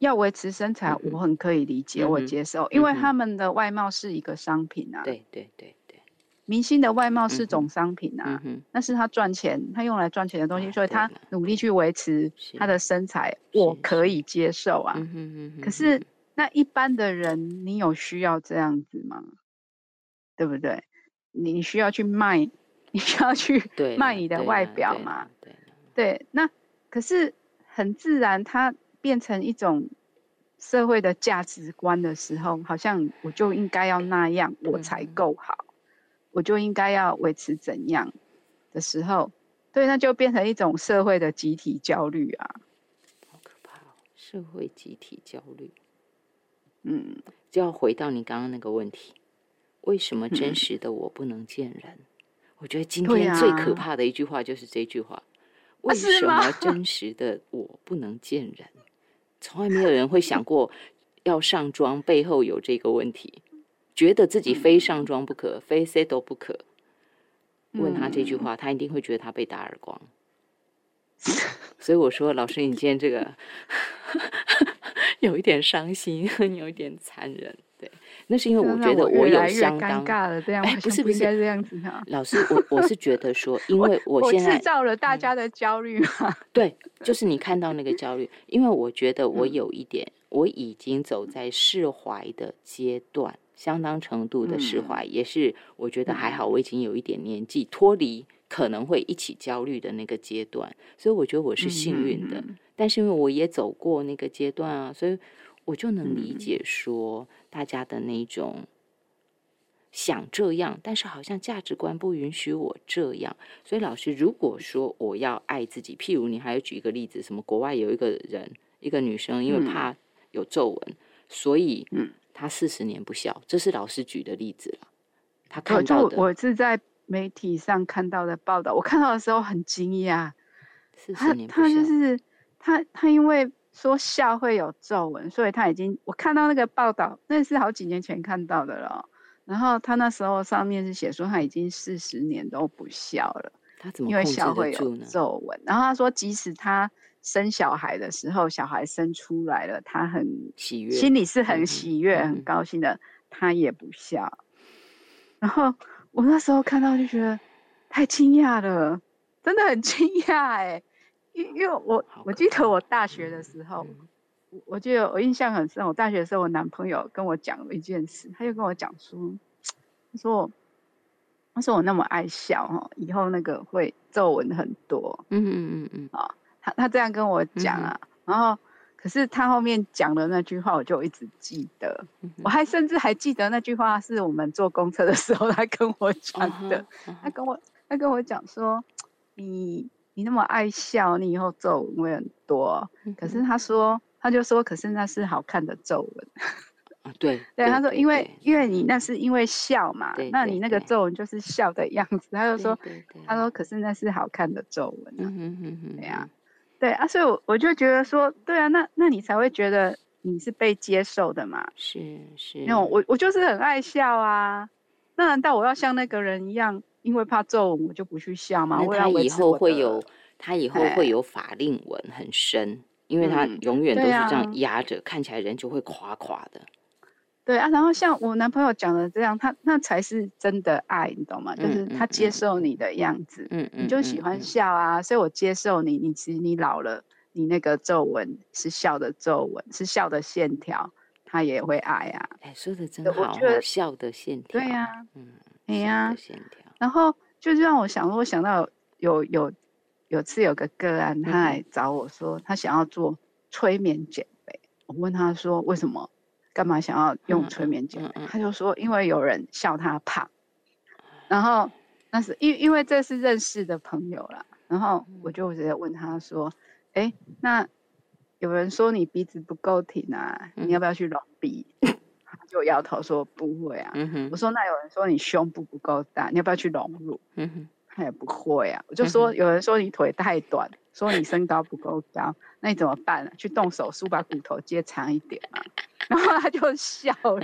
要维持身材，我很可以理解，我接受，因为他们的外貌是一个商品啊。对对对。明星的外貌是种商品啊，那是他赚钱，他用来赚钱的东西，所以他努力去维持他的身材，我可以接受啊。可是那一般的人，你有需要这样子吗？对不对？你需要去卖，你需要去 卖你的外表嘛？对，那可是很自然，它变成一种社会的价值观的时候，好像我就应该要那样，我才够好。我就应该要维持怎样的时候，对，那就变成一种社会的集体焦虑啊，好可怕哦！社会集体焦虑，嗯，就要回到你刚刚那个问题，为什么真实的我不能见人？我觉得今天最可怕的一句话就是这句话：为什么真实的我不能见人？从来没有人会想过要上妆背后有这个问题。觉得自己非上妆不可，非 C 都不可。问他这句话，他一定会觉得他被打耳光。所以我说，老师，你今天这个 有一点伤心，有一点残忍。对，那是因为我觉得我有相当尴尬了，这样不是不是这样子哈。老师，我我是觉得说，因为我现在制造了大家的焦虑嘛。对，就是你看到那个焦虑，因为我觉得我有一点，我已经走在释怀的阶段。相当程度的释怀，也是我觉得还好。我已经有一点年纪，脱离可能会一起焦虑的那个阶段，所以我觉得我是幸运的。但是因为我也走过那个阶段啊，所以我就能理解说大家的那种想这样，但是好像价值观不允许我这样。所以老师，如果说我要爱自己，譬如你还有举一个例子，什么国外有一个人，一个女生，因为怕有皱纹，所以嗯。他四十年不笑，这是老师举的例子了。他看到的，我是在媒体上看到的报道，我看到的时候很惊讶。四十年他就是他，他因为说笑会有皱纹，所以他已经我看到那个报道，那是好几年前看到的了。然后他那时候上面是写说他已经四十年都不笑了，他怎么因为笑会有皱纹？然后他说，即使他。生小孩的时候，小孩生出来了，他很喜悦，心里是很喜悦、很高兴的。他也不笑。然后我那时候看到就觉得太惊讶了，真的很惊讶哎！因因为我我记得我大学的时候，我记得我印象很深。我大学的时候，我男朋友跟我讲了一件事，他就跟我讲说，他说他说我那么爱笑哈，以后那个会皱纹很多。嗯嗯嗯嗯啊。他他这样跟我讲啊，然后可是他后面讲的那句话，我就一直记得，我还甚至还记得那句话是我们坐公车的时候他跟我讲的。他跟我他跟我讲说，你你那么爱笑，你以后皱纹会很多。可是他说，他就说，可是那是好看的皱纹。对对，他说，因为因为你那是因为笑嘛，那你那个皱纹就是笑的样子。他就说，他说，可是那是好看的皱纹。嗯哼哼哼，对呀。对啊，所以我我就觉得说，对啊，那那你才会觉得你是被接受的嘛？是是，那我我就是很爱笑啊，那难道我要像那个人一样，因为怕皱纹我就不去笑吗？他以后会有，他以后会有法令纹很深，因为他永远都是这样压着，看起来人就会垮垮的。对啊，然后像我男朋友讲的这样，他那才是真的爱你懂吗？就是他接受你的样子，嗯嗯，你就喜欢笑啊，所以我接受你。你其实你老了，你那个皱纹是笑的皱纹，是笑的线条，他也会爱啊。哎，说的真好，笑的线条。对呀，嗯，哎呀，线条。然后就是让我想，我想到有有有次有个个案，他来找我说，他想要做。催眠减肥。我问他说为什么，干嘛想要用催眠减肥？他就说因为有人笑他胖，然后那是因因为这是认识的朋友啦。然后我就直接问他说，哎，那有人说你鼻子不够挺啊，你要不要去隆鼻？就摇头说不会啊。我说那有人说你胸部不够大，你要不要去隆乳？他也不会啊。我就说有人说你腿太短，说你身高不够高，那你怎么办？去动手术把骨头接长一点啊。然后他就笑了，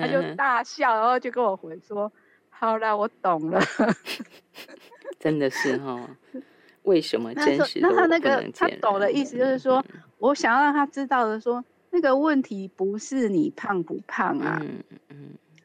他就大笑，然后就跟我回说：“好了，我懂了。”真的是哈。为什么 真实那他那个他懂的意思就是说，我想要让他知道的说。那个问题不是你胖不胖啊，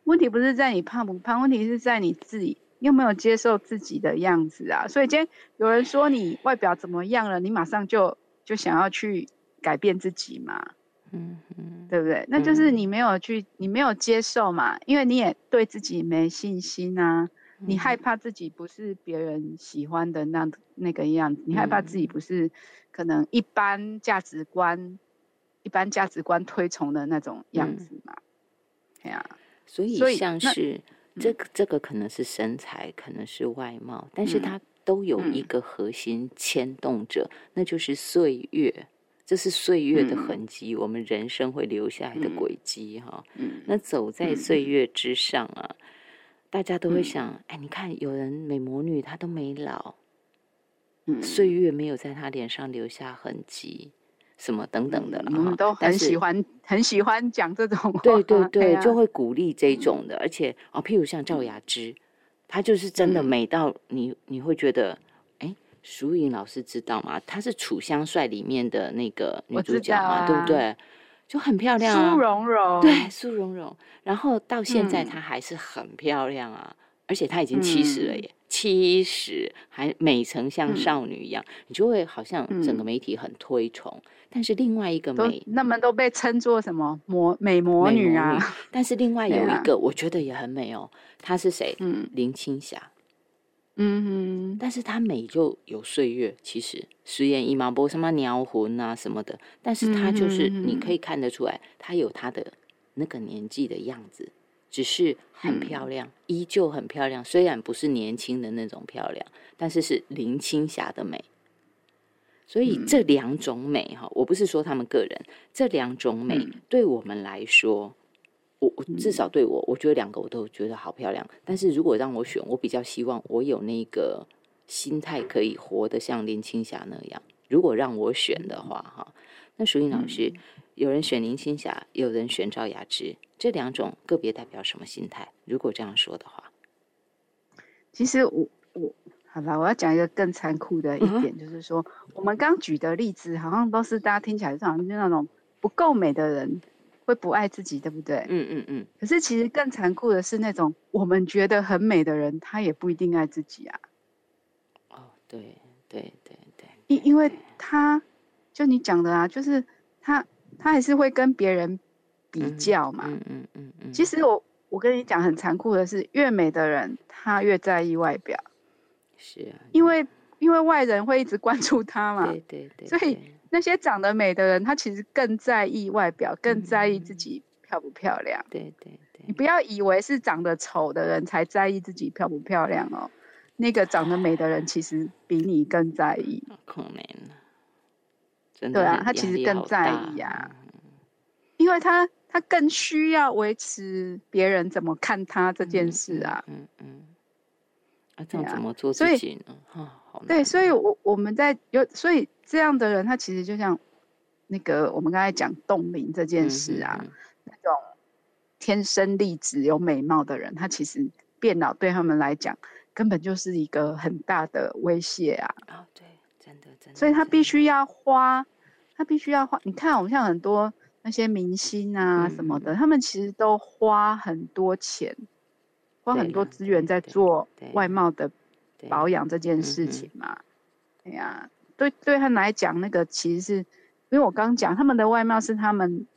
问题不是在你胖不胖，问题是在你自己有没有接受自己的样子啊。所以今天有人说你外表怎么样了，你马上就就想要去改变自己嘛，嗯嗯，对不对？那就是你没有去，你没有接受嘛，因为你也对自己没信心啊，你害怕自己不是别人喜欢的那那个样子，你害怕自己不是可能一般价值观。一般价值观推崇的那种样子嘛，对呀，所以像是这个这个可能是身材，可能是外貌，但是它都有一个核心牵动者，那就是岁月，这是岁月的痕迹，我们人生会留下来的轨迹哈。那走在岁月之上啊，大家都会想，哎，你看有人美魔女她都没老，岁月没有在她脸上留下痕迹。什么等等的了，都很喜欢很喜欢讲这种话，对 对对，就会鼓励这种的，而且哦，譬如像赵雅芝，她就是真的美到你你会觉得，哎，淑颖老师知道吗？她是《楚香帅》里面的那个女主角嘛，对不对？就很漂亮，苏蓉蓉，对，苏蓉蓉，然后到现在她还是很漂亮啊，而且她已经七十了耶。七十还美成像少女一样，你就会好像整个媒体很推崇。但是另外一个美，那么都被称作什么魔美魔女啊？但是另外 有一个，我觉得也很美哦。她是谁？嗯，林青霞。嗯哼。但是她美就有岁月，其实实验一毛波什么鸟魂啊什么的，但是她就是你可以看得出来，她有她的那个年纪的样子。只是很漂亮，依旧很漂亮。虽然不是年轻的那种漂亮，但是是林青霞的美。所以这两种美哈，我不是说他们个人，这两种美对我们来说，我我至少对我，我觉得两个我都觉得好漂亮。但是如果让我选，我比较希望我有那个心态可以活得像林青霞那样。如果让我选的话，哈，那淑英老师，有人选林青霞，有人选赵雅芝。这两种个别代表什么心态？如果这样说的话，其实我我好吧，我要讲一个更残酷的一点，就是说，我们刚举的例子好像都是大家听起来好像就那种不够美的人会不爱自己，对不对？嗯嗯嗯。可是其实更残酷的是那种我们觉得很美的人，他也不一定爱自己啊。哦，对对对对，因因为他就你讲的啊，就是他他还是会跟别人。比较嘛，嗯嗯嗯嗯。其实我我跟你讲，很残酷的是，越美的人他越在意外表，是啊，因为因为外人会一直关注他嘛，对对对。所以那些长得美的人，他其实更在意外表，更在意自己漂不漂亮。对对对。你不要以为是长得丑的人才在意自己漂不漂亮哦，那个长得美的人其实比你更在意。可能真的。对啊，他其实更在意啊，因为他。他更需要维持别人怎么看他这件事啊，嗯嗯，啊，这样怎么做自己呢？啊，好对，所以，我我们在有，所以这样的人，他其实就像那个我们刚才讲冻龄这件事啊，那种天生丽质有美貌的人，他其实变老对他们来讲根本就是一个很大的威胁啊。哦，对，真的真的，所以他必须要花，他必须要花。你看，我们像很多。那些明星啊什么的，他们其实都花很多钱，花很多资源在做外貌的保养这件事情嘛。对呀，对对他来讲，那个其实是因为我刚讲，他们的外貌是他们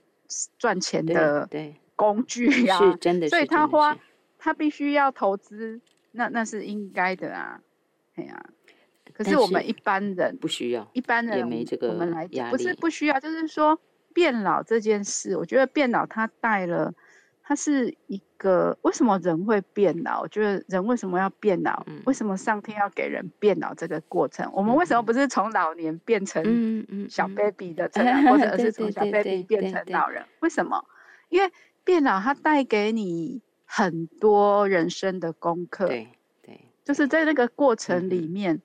赚钱的工具呀，是真的，所以他花他必须要投资，那那是应该的啊。哎呀，可是我们一般人不需要，一般人也没这个我们来讲不是不需要，就是说变老这件事，我觉得变老它带了，它是一个为什么人会变老？我觉得人为什么要变老？为什么上天要给人变老这个过程？我们为什么不是从老年变成小 baby 的成长，或者是从小 baby 变成老人？为什么？因为变老它带给你很多人生的功课。对对，就是在那个过程里面。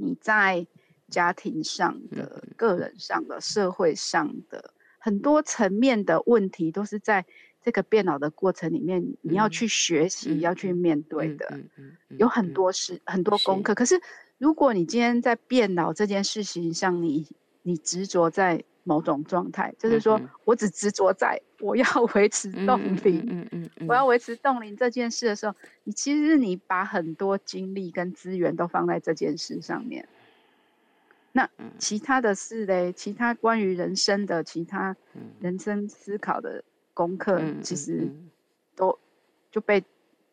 你在家庭上的、个人上的、社会上的很多层面的问题，都是在这个变老的过程里面，你要去学习、要去面对的。有很多事、很多功课。可是，如果你今天在变老这件事情上，你你执着在某种状态，就是说我只执着在我要 维持冻龄，嗯嗯嗯，我要维持冻龄这件事的时候，你其实你把很多精力跟资源都放在这件事上面。那其他的事嘞，其他关于人生的其他人生思考的功课，其实都就被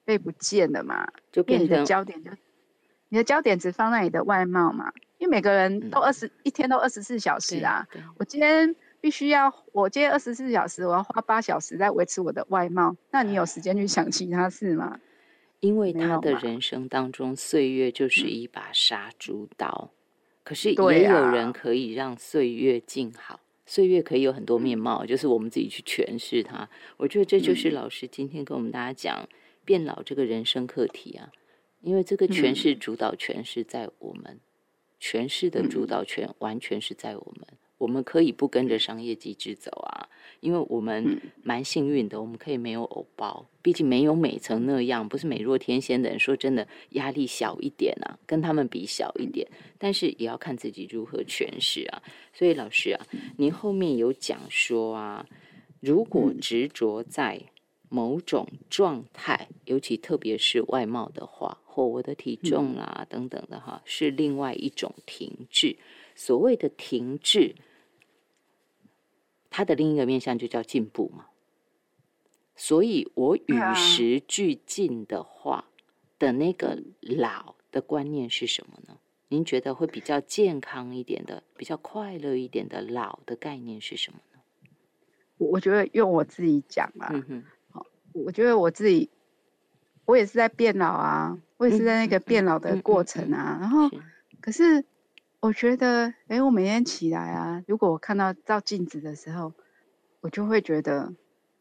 被不见了嘛，就变你的焦点就你的焦点只放在你的外貌嘛。因为每个人都二十一天都二十四小时啊，我今天必须要，我今天二十四小时，我要花八小时在维持我的外貌，那你有时间去想其他事吗？因为他的人生当中，岁月就是一把杀猪刀，可是也有人可以让岁月静好，岁月可以有很多面貌，就是我们自己去诠释它。我觉得这就是老师今天跟我们大家讲变老这个人生课题啊，因为这个诠释主导权是在我们。诠释的主导权完全是在我们，我们可以不跟着商业机制走啊，因为我们蛮幸运的，我们可以没有偶包，毕竟没有美成那样，不是美若天仙的人。说真的，压力小一点啊，跟他们比小一点，但是也要看自己如何诠释啊。所以老师啊，您后面有讲说啊，如果执着在。某种状态，尤其特别是外貌的话，或我的体重啦等等的哈，是另外一种停滞。所谓的停滞，它的另一个面向就叫进步嘛。所以我与时俱进的话的那个老的观念是什么呢？您觉得会比较健康一点的、比较快乐一点的老的概念是什么呢？我我觉得用我自己讲啊。我觉得我自己，我也是在变老啊，我也是在那个变老的过程啊。然后，可是我觉得，哎，我每天起来啊，如果我看到照镜子的时候，我就会觉得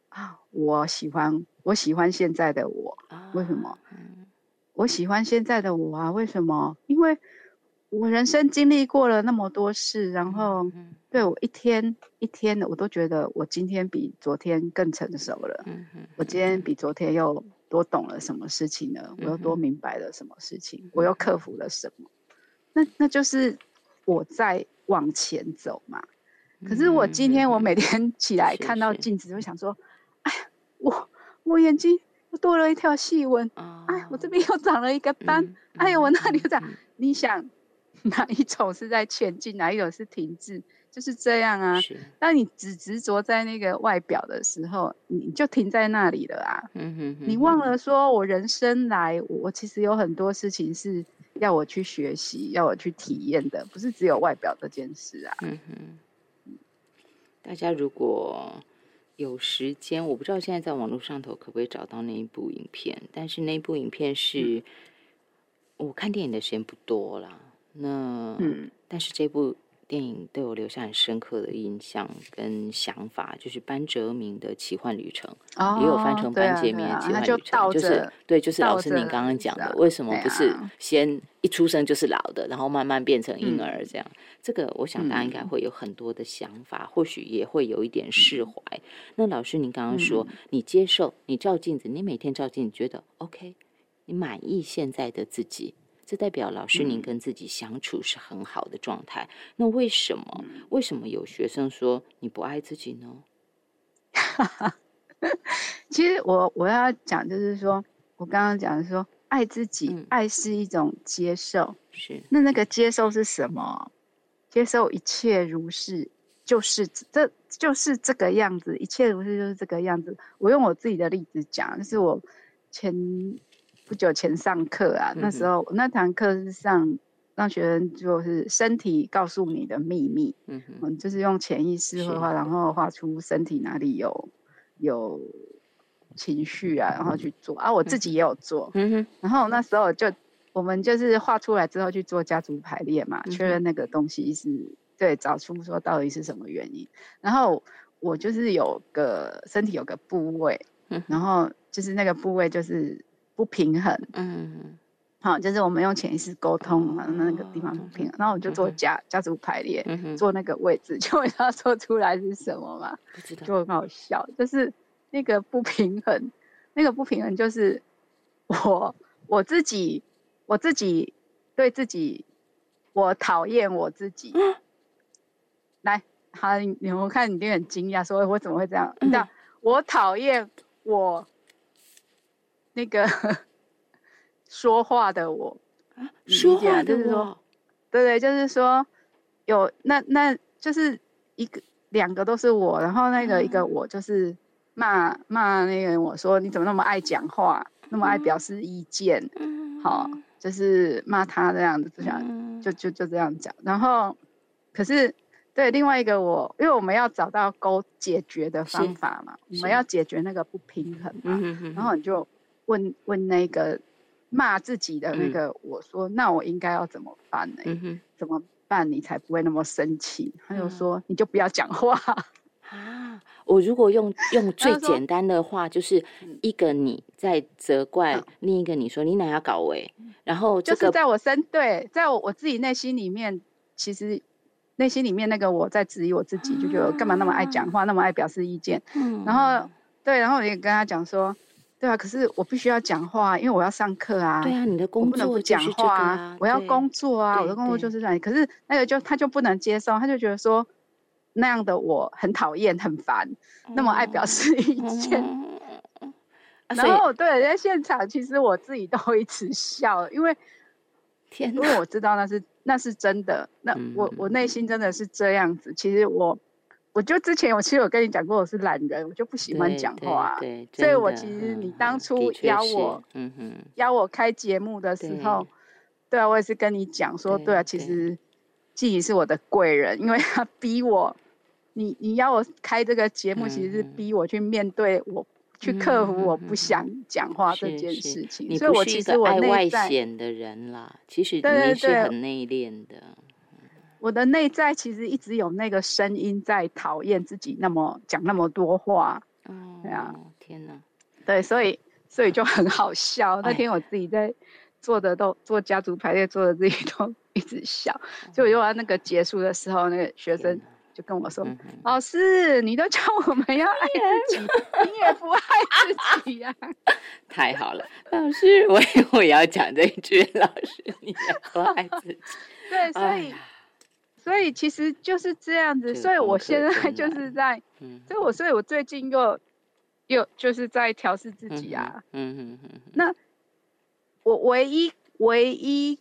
啊，我喜欢，我喜欢现在的我。为什么？我喜欢现在的我啊？为什么？因为。我人生经历过了那么多事，然后对我一天一天的，我都觉得我今天比昨天更成熟了。我今天比昨天又多懂了什么事情呢？我又多明白了什么事情？我又克服了什么？那那就是我在往前走嘛。可是我今天我每天起来看到镜子，就想说：哎呀，我我眼睛又多了一条细纹。哎，我这边又长了一个斑。哎呀，我那里又长。你想？哪一种是在前进，哪一种是停滞，就是这样啊。当你只执着在那个外表的时候，你就停在那里了啊。嗯哼，你忘了说，我人生来，我其实有很多事情是要我去学习，要我去体验的，不是只有外表这件事啊。嗯哼，大家如果有时间，我不知道现在在网络上头可不可以找到那一部影片，但是那部影片是我看电影的时间不多了。那嗯，但是这部电影对我留下很深刻的印象跟想法，就是班哲明的奇幻旅程，也有翻成班杰明的奇幻旅程，就是对，就是老师您刚刚讲的，为什么不是先一出生就是老的，然后慢慢变成婴儿这样？这个我想大家应该会有很多的想法，或许也会有一点释怀。那老师您刚刚说，你接受，你照镜子，你每天照镜子，觉得 OK，你满意现在的自己。这代表老师您跟自己相处是很好的状态。那为什么？为什么有学生说你不爱自己呢？其实我我要讲就是说，我刚刚讲的说，爱自己，爱是一种接受。是。那那个接受是什么？接受一切如是，就是这就是这个样子，一切如是就是这个样子。我用我自己的例子讲，就是我前。不久前上课啊，那时候那堂课是上让学生就是身体告诉你的秘密，嗯嗯，就是用潜意识绘画，然后画出身体哪里有有情绪啊，然后去做。啊，我自己也有做，嗯哼，然后那时候就我们就是画出来之后去做家族排列嘛，确认那个东西是对，找出说到底是什么原因，然后我就是有个身体有个部位，然后就是那个部位就是不平衡，嗯。好，就是我们用潜意识沟通嘛，那个地方不平衡，然后我就做家家族排列，做那个位置，就会知道说出来是什么嘛，就很好笑，就是那个不平衡，那个不平衡就是我我自己我自己对自己，我讨厌我自己。来，好，你我看你一定很惊讶，说我怎么会这样？你知道，我讨厌我那个。说话的我，说话的我，对对，就是说有那那就是一个两个都是我，然后那个一个我就是骂骂那个我说你怎么那么爱讲话，那么爱表示意见，好，就是骂他这样子，就想就就就这样讲，然后可是对另外一个我，因为我们要找到沟解决的方法嘛，我们要解决那个不平衡嘛，然后你就问问那个。骂自己的那个，我说那我应该要怎么办呢？怎么办你才不会那么生气？他就说你就不要讲话 啊！我如果用用最简单的话，就是一个你在责怪，另一个你说你哪要搞为，然后就是在我身对，在我我自己内心里面，其实内心里面那个我在质疑我自己，就觉得干嘛那么爱讲话，那么爱表示意见。嗯，然后对，然后我也跟他讲说。对啊，可是我必须要讲话，因为我要上课啊。对啊，你的工作不讲话啊。我要工作啊，我的工作就是这样。可是那个就他就不能接受，他就觉得说那样的我很讨厌、很烦，那么爱表示意见。然后对在现场，其实我自己都一直笑，因为 天，因为我知道那是那是真的。那我我内心真的是这样子。其实我。我就之前我其实有跟你讲过，我是懒人，我就不喜欢讲话，对，所以我其实你当初邀我，嗯哼，邀我开节目的时候，对啊，我也是跟你讲说，对啊，其实季怡是我的贵人，因为他 逼我，你你要我开这个节目，其实是逼我去面对我，去克服我不想讲话这件事情，所以我其实我爱外显的人啦，其实你是很内敛的。我的内在其实一直有那个声音在讨厌自己那么讲那么多话，嗯，对啊，天哪，对，所以 所以就很好笑。那天我自己在做的都做家族排列，做的自己都一直笑。就用完那个结束的时候，那个学生就跟我说：“老师，你都叫我们要爱自己，你也不爱自己呀？”太好了，老师，我我也要讲这一句，老师，你也不爱自己。对，所以。所以其实就是这样子，所以我现在就是在，所以我所以我最近又又就是在调试自己啊。嗯嗯嗯。那我唯一唯一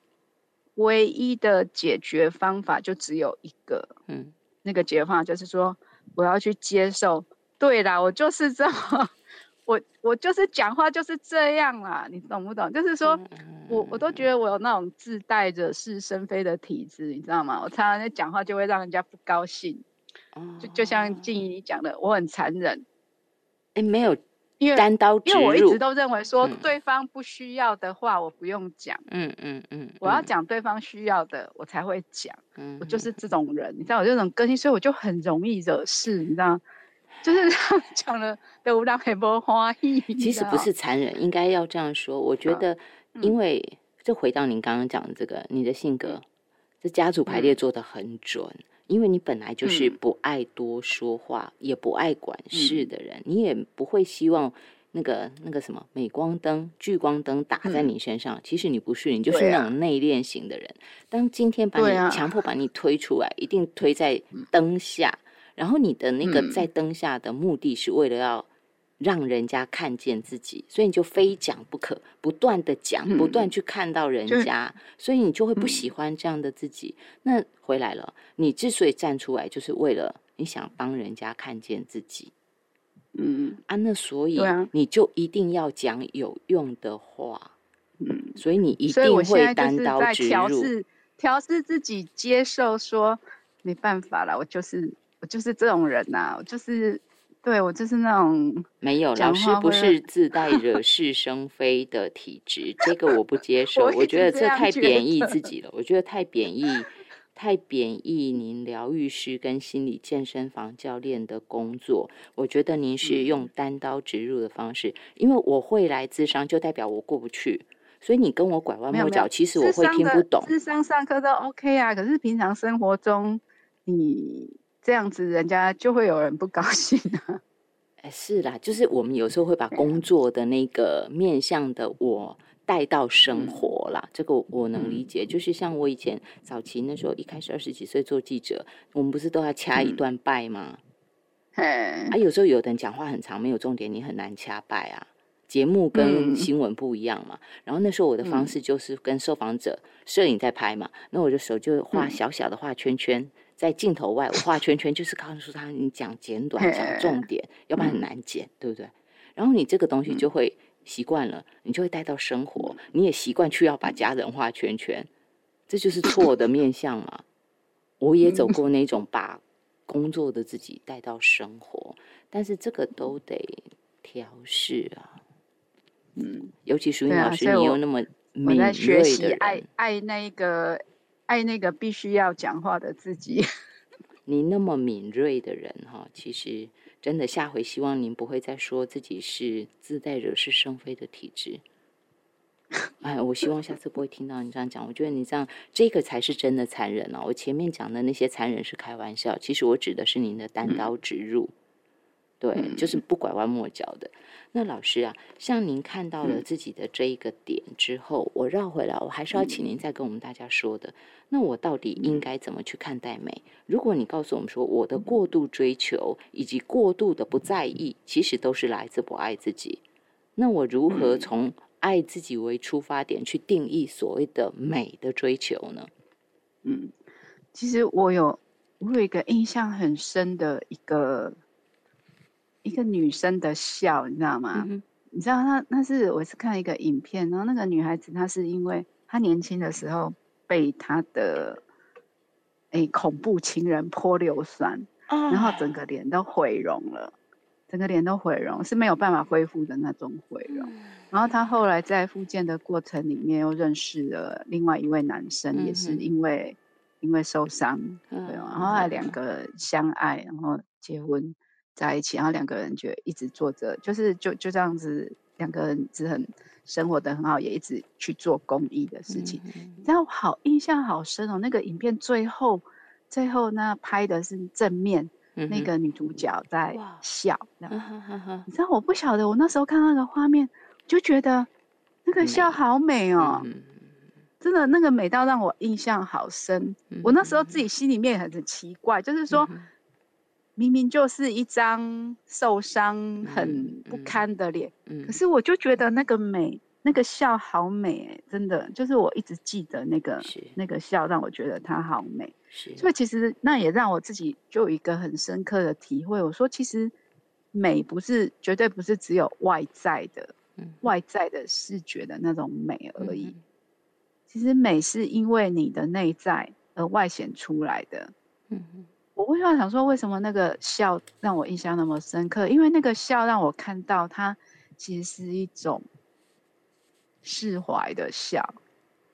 唯一的解决方法就只有一个，嗯，那个解决方法就是说我要去接受，对啦，我就是这么。我我就是讲话就是这样啦，你懂不懂？就是说我我都觉得我有那种自带惹是生非的体质，你知道吗？我常常在讲话就会让人家不高兴，就就像静怡你讲的，我很残忍。哎，没有，因为单刀因为我一直都认为说对方不需要的话我不用讲，嗯嗯嗯，我要讲对方需要的我才会讲，嗯我就是这种人，你知道我这种个性，所以我就很容易惹事，你知道。就是他们 讲了都让很多花意。其实不是残忍，应该要这样说。我觉得，因为就回到您刚刚讲的这个，你的性格，这家族排列做的很准。因为你本来就是不爱多说话，也不爱管事的人，你也不会希望那个那个什么镁光灯、聚光灯打在你身上。其实你不是，你就是那种内敛型的人。当今天把你强迫把你推出来，一定推在灯下。然后你的那个在灯下的目的是为了要让人家看见自己，所以你就非讲不可，不断的讲，不断去看到人家，所以你就会不喜欢这样的自己。那回来了，你之所以站出来，就是为了你想帮人家看见自己。嗯啊，那所以你就一定要讲有用的话。嗯，所以你一定会单刀直入。调试自己，接受说没办法了，我就是我就是这种人呐，我就是对我就是那种没有老师不是 自带惹是生非的体质，这个我不接受，我觉得这太贬义自己了，我觉得太贬义。太贬义您疗愈师跟心理健身房教练的工作，我觉得您是用单刀直入的方式，因为我会来智商，就代表我过不去，所以你跟我拐弯抹角，其实我会听不懂。智商上课都 OK 啊，可是平常生活中你这样子，人家就会有人不高兴啊。哎，是啦，就是我们有时候会把工作的那个面向的我。带到生活啦，这个我能理解。就是像我以前早期那时候，一开始二十几岁做记者，我们不是都要掐一段拜吗？啊，有时候有的人讲话很长，没有重点，你很难掐拜啊。节目跟新闻不一样嘛。然后那时候我的方式就是跟受访者，摄影在拍嘛，那我的手就画小小的画圈圈，在镜头外我画圈圈，就是告诉他你讲简短，讲重点，要不然很难剪，对不对？然后你这个东西就会。习惯了，你就会带到生活，你也习惯去要把家人画圈圈，这就是错的面相嘛。我也走过那种把工作的自己带到生活，但是这个都得调试啊。嗯，尤其淑英老师，你又那么敏锐的爱爱那个爱那个必须要讲话的自己，你那么敏锐的人哈，其实。真的，下回希望您不会再说自己是自带惹是生非的体质。哎，我希望下次不会听到你这样讲。我觉得你这样，这个才是真的残忍哦。我前面讲的那些残忍是开玩笑，其实我指的是您的单刀直入。对，就是不拐弯抹角的。那老师啊，像您看到了自己的这一个点之后，我绕回来，我还是要请您再跟我们大家说的。那我到底应该怎么去看待美？如果你告诉我们说，我的过度追求以及过度的不在意，其实都是来自不爱自己。那我如何从爱自己为出发点去定义所谓的美的追求呢？嗯，其实我有我有一个印象很深的一个。一个女生的笑，你知道吗？你知道她那是我是看一个影片，然后那个女孩子她是因为她年轻的时候被她的哎恐怖情人泼硫酸，然后整个脸都毁容了，整个脸都毁容是没有办法恢复的那种毁容。然后她后来在复健的过程里面又认识了另外一位男生，也是因为因为受伤，对，然后还两个相爱，然后结婚。在一起，然后两个人就一直做着，就是就就这样子，两个人只很生活的很好，也一直去做公益的事情。然后好印象好深哦，那个影片最后最后呢拍的是正面，那个女主角在笑。你知道我不晓得，我那时候看那个画面就觉得那个笑好美哦，真的那个美到让我印象好深。我那时候自己心里面很奇怪，就是说。明明就是一张受伤、很不堪的脸，可是我就觉得那个美，那个笑好美，真的，就是我一直记得那个那个笑，让我觉得它好美。所以其实那也让我自己就有一个很深刻的体会。我说，其实美不是绝对不是只有外在的、外在的视觉的那种美而已。其实美是因为你的内在而外显出来的。嗯我为什么想说，为什么那个笑让我印象那么深刻？因为那个笑让我看到，他其实是一种释怀的笑，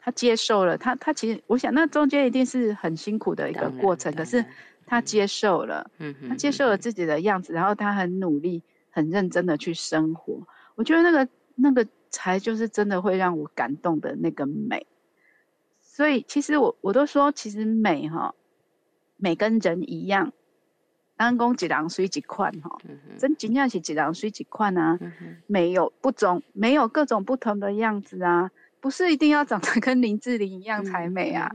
他接受了，他他其实，我想那中间一定是很辛苦的一个过程，可是他接受了，嗯，他接受了自己的样子，然后他很努力、很认真的去生活。我觉得那个那个才就是真的会让我感动的那个美。所以其实我我都说，其实美哈。美跟人一样，安公几郎水几款哈，真尽量是几郎水几款啊，没有不种，没有各种不同的样子啊，不是一定要长得跟林志玲一样才美啊，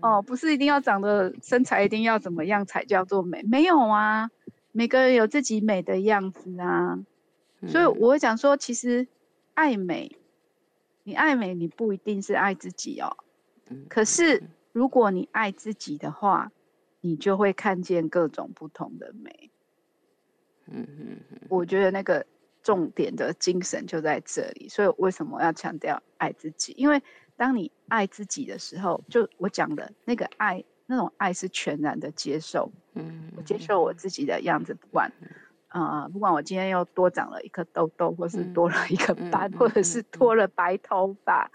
哦，不是一定要长得身材一定要怎么样才叫做美，没有啊，每个人有自己美的样子啊，所以我会讲说，其实爱美，你爱美，你不一定是爱自己哦，可是如果你爱自己的话。你就会看见各种不同的美。嗯嗯嗯，我觉得那个重点的精神就在这里，所以为什么要强调爱自己？因为当你爱自己的时候，就我讲的那个爱，那种爱是全然的接受。嗯，我接受我自己的样子，不管啊，不管我今天又多长了一颗痘痘，或是多了一个斑，或者是多了白头发，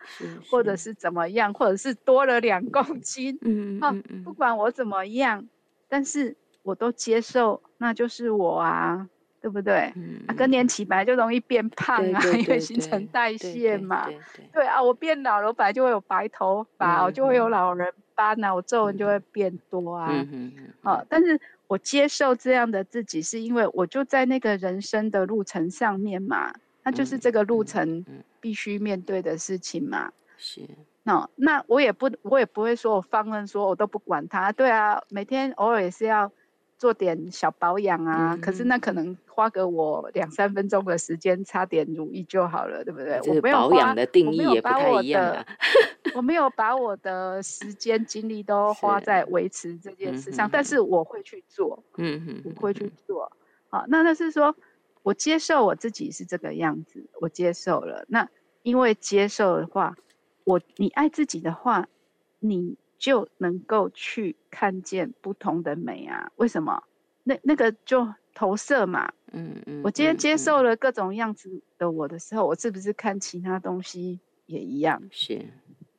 或者是怎么样，或者是多了两公斤。嗯不管我怎么样，但是我都接受，那就是我啊。对不对？啊，更年期本来就容易变胖啊，因为新陈代谢嘛。对啊，我变老了，我本来就会有白头发，我就会有老人斑啊，我皱纹就会变多啊。嗯嗯嗯。好，但是我接受这样的自己，是因为我就在那个人生的路程上面嘛，那就是这个路程必须面对的事情嘛。是。那那我也不，我也不会说我放任，说我都不管他。对啊，每天偶尔也是要。做点小保养啊，可是那可能花个我两三分钟的时间，擦点乳液就好了，对不对？我没有保养的定义也不太一样。我没有把我的时间精力都花在维持这件事上，但是我会去做，嗯嗯，我会去做。好，那那是说我接受我自己是这个样子，我接受了。那因为接受的话，我你爱自己的话，你。就能够去看见不同的美啊？为什么？那那个就投射嘛。嗯嗯。我今天接受了各种样子的我的时候，我是不是看其他东西也一样？是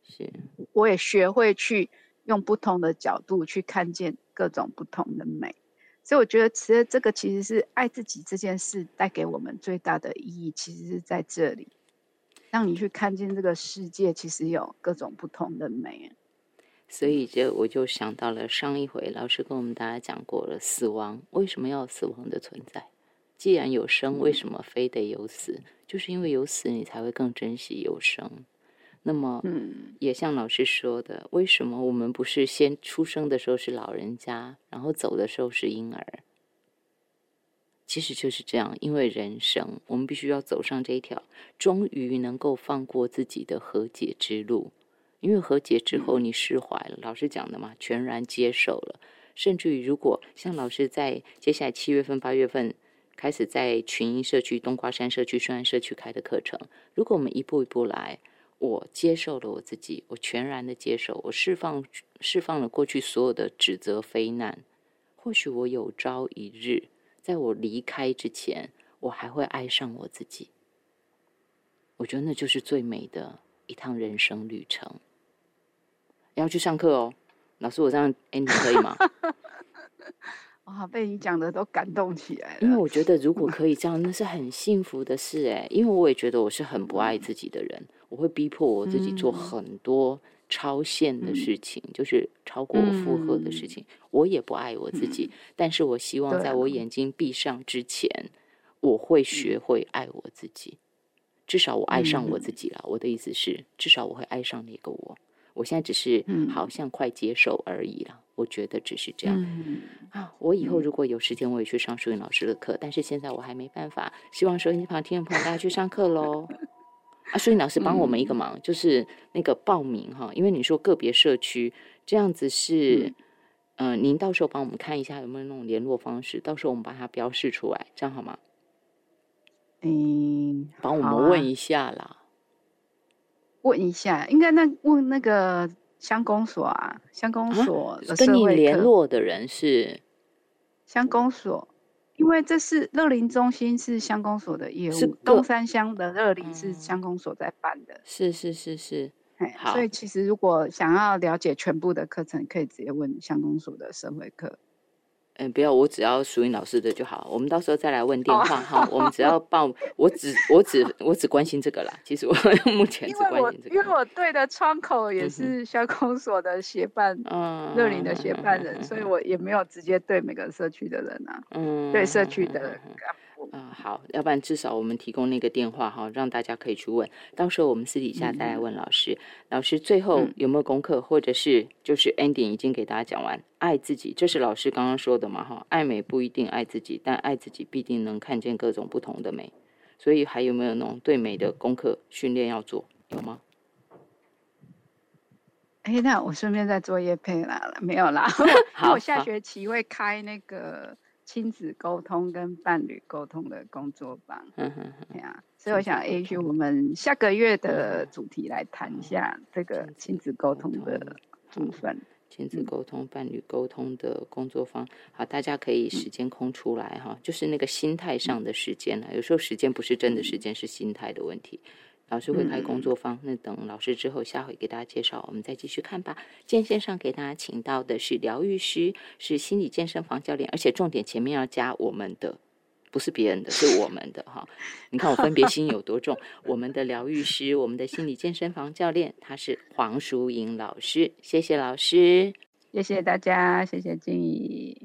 是。我也学会去用不同的角度去看见各种不同的美，所以我觉得其实这个其实是爱自己这件事带给我们最大的意义，其实是在这里，让你去看见这个世界其实有各种不同的美。所以，这我就想到了上一回老师跟我们大家讲过了，死亡为什么要死亡的存在？既然有生，为什么非得有死？就是因为有死，你才会更珍惜有生。那么，嗯，也像老师说的，为什么我们不是先出生的时候是老人家，然后走的时候是婴儿？其实就是这样，因为人生，我们必须要走上这一条，终于能够放过自己的和解之路。因为和解之后，你释怀了，老师讲的嘛，全然接受了。甚至于，如果像老师在接下来七月份、八月份开始在群英社区、冬瓜山社区、顺安社区开的课程，如果我们一步一步来，我接受了我自己，我全然的接受，我释放释放了过去所有的指责、非难，或许我有朝一日，在我离开之前，我还会爱上我自己。我觉得那就是最美的一趟人生旅程。要去上课哦，老师，我这样哎，你可以吗？哇，被你讲的都感动起来了。因为我觉得如果可以这样，那是很幸福的事哎。因为我也觉得我是很不爱自己的人，我会逼迫我自己做很多超限的事情，就是超过我负荷的事情。我也不爱我自己，但是我希望在我眼睛闭上之前，我会学会爱我自己。至少我爱上我自己了。我的意思是，至少我会爱上那个我。我现在只是好像快接受而已了，我觉得只是这样啊。我以后如果有时间，我也去上淑云老师的课，但是现在我还没办法。希望收音机旁听众朋友大家去上课喽。啊，淑云老师帮我们一个忙，就是那个报名哈，因为你说个别社区这样子是，嗯，您到时候帮我们看一下有没有那种联络方式，到时候我们把它标示出来，这样好吗？嗯，帮我们问一下啦。问一下，应该那问那个乡公所啊，乡公所跟你联络的人是？乡公所，因为这是乐林中心是乡公所的业务，东山乡的乐林是乡公所在办的，是是是是，好，所以其实如果想要了解全部的课程，可以直接问乡公所的社会课。嗯，不要，我只要淑英老师的就好。我们到时候再来问电话哈。我们只要报，我只我只我只关心这个啦。其实我 目前只关心这个。因为我对的窗口也是校公所的协办，嗯，乐林的协办人，所以我也没有直接对每个社区的人啊，嗯，对社区的。嗯，好，要不然至少我们提供那个电话哈，让大家可以去问。到时候我们私底下再来问老师。老师最后有没有功课，或者是就是 ending 已经给大家讲完，爱自己，这是老师刚刚说的嘛哈？爱美不一定爱自己，但爱自己必定能看见各种不同的美。所以还有没有那种对美的功课训练要做？有吗？哎，那我顺便再做叶配啦，没有啦。好，我下学期会开那个。亲子沟通跟伴侣沟通的工作坊，嗯哼，对啊，所以我想，也许我们下个月的主题来谈一下这个亲子沟通的部分。亲子沟通、伴侣沟通的工作坊，好，大家可以时间空出来哈，就是那个心态上的时间了。有时候时间不是真的时间，是心态的问题。老师会开工作坊，那等老师之后下回给大家介绍，我们再继续看吧。今天线上给大家请到的是疗愈师，是心理健身房教练，而且重点前面要加我们的。不是别人的，是我们的哈。你看我分别心有多重。我们的疗愈师，我们的心理健身房教练，他是黄淑莹老师。谢谢老师，谢谢大家，谢谢静怡。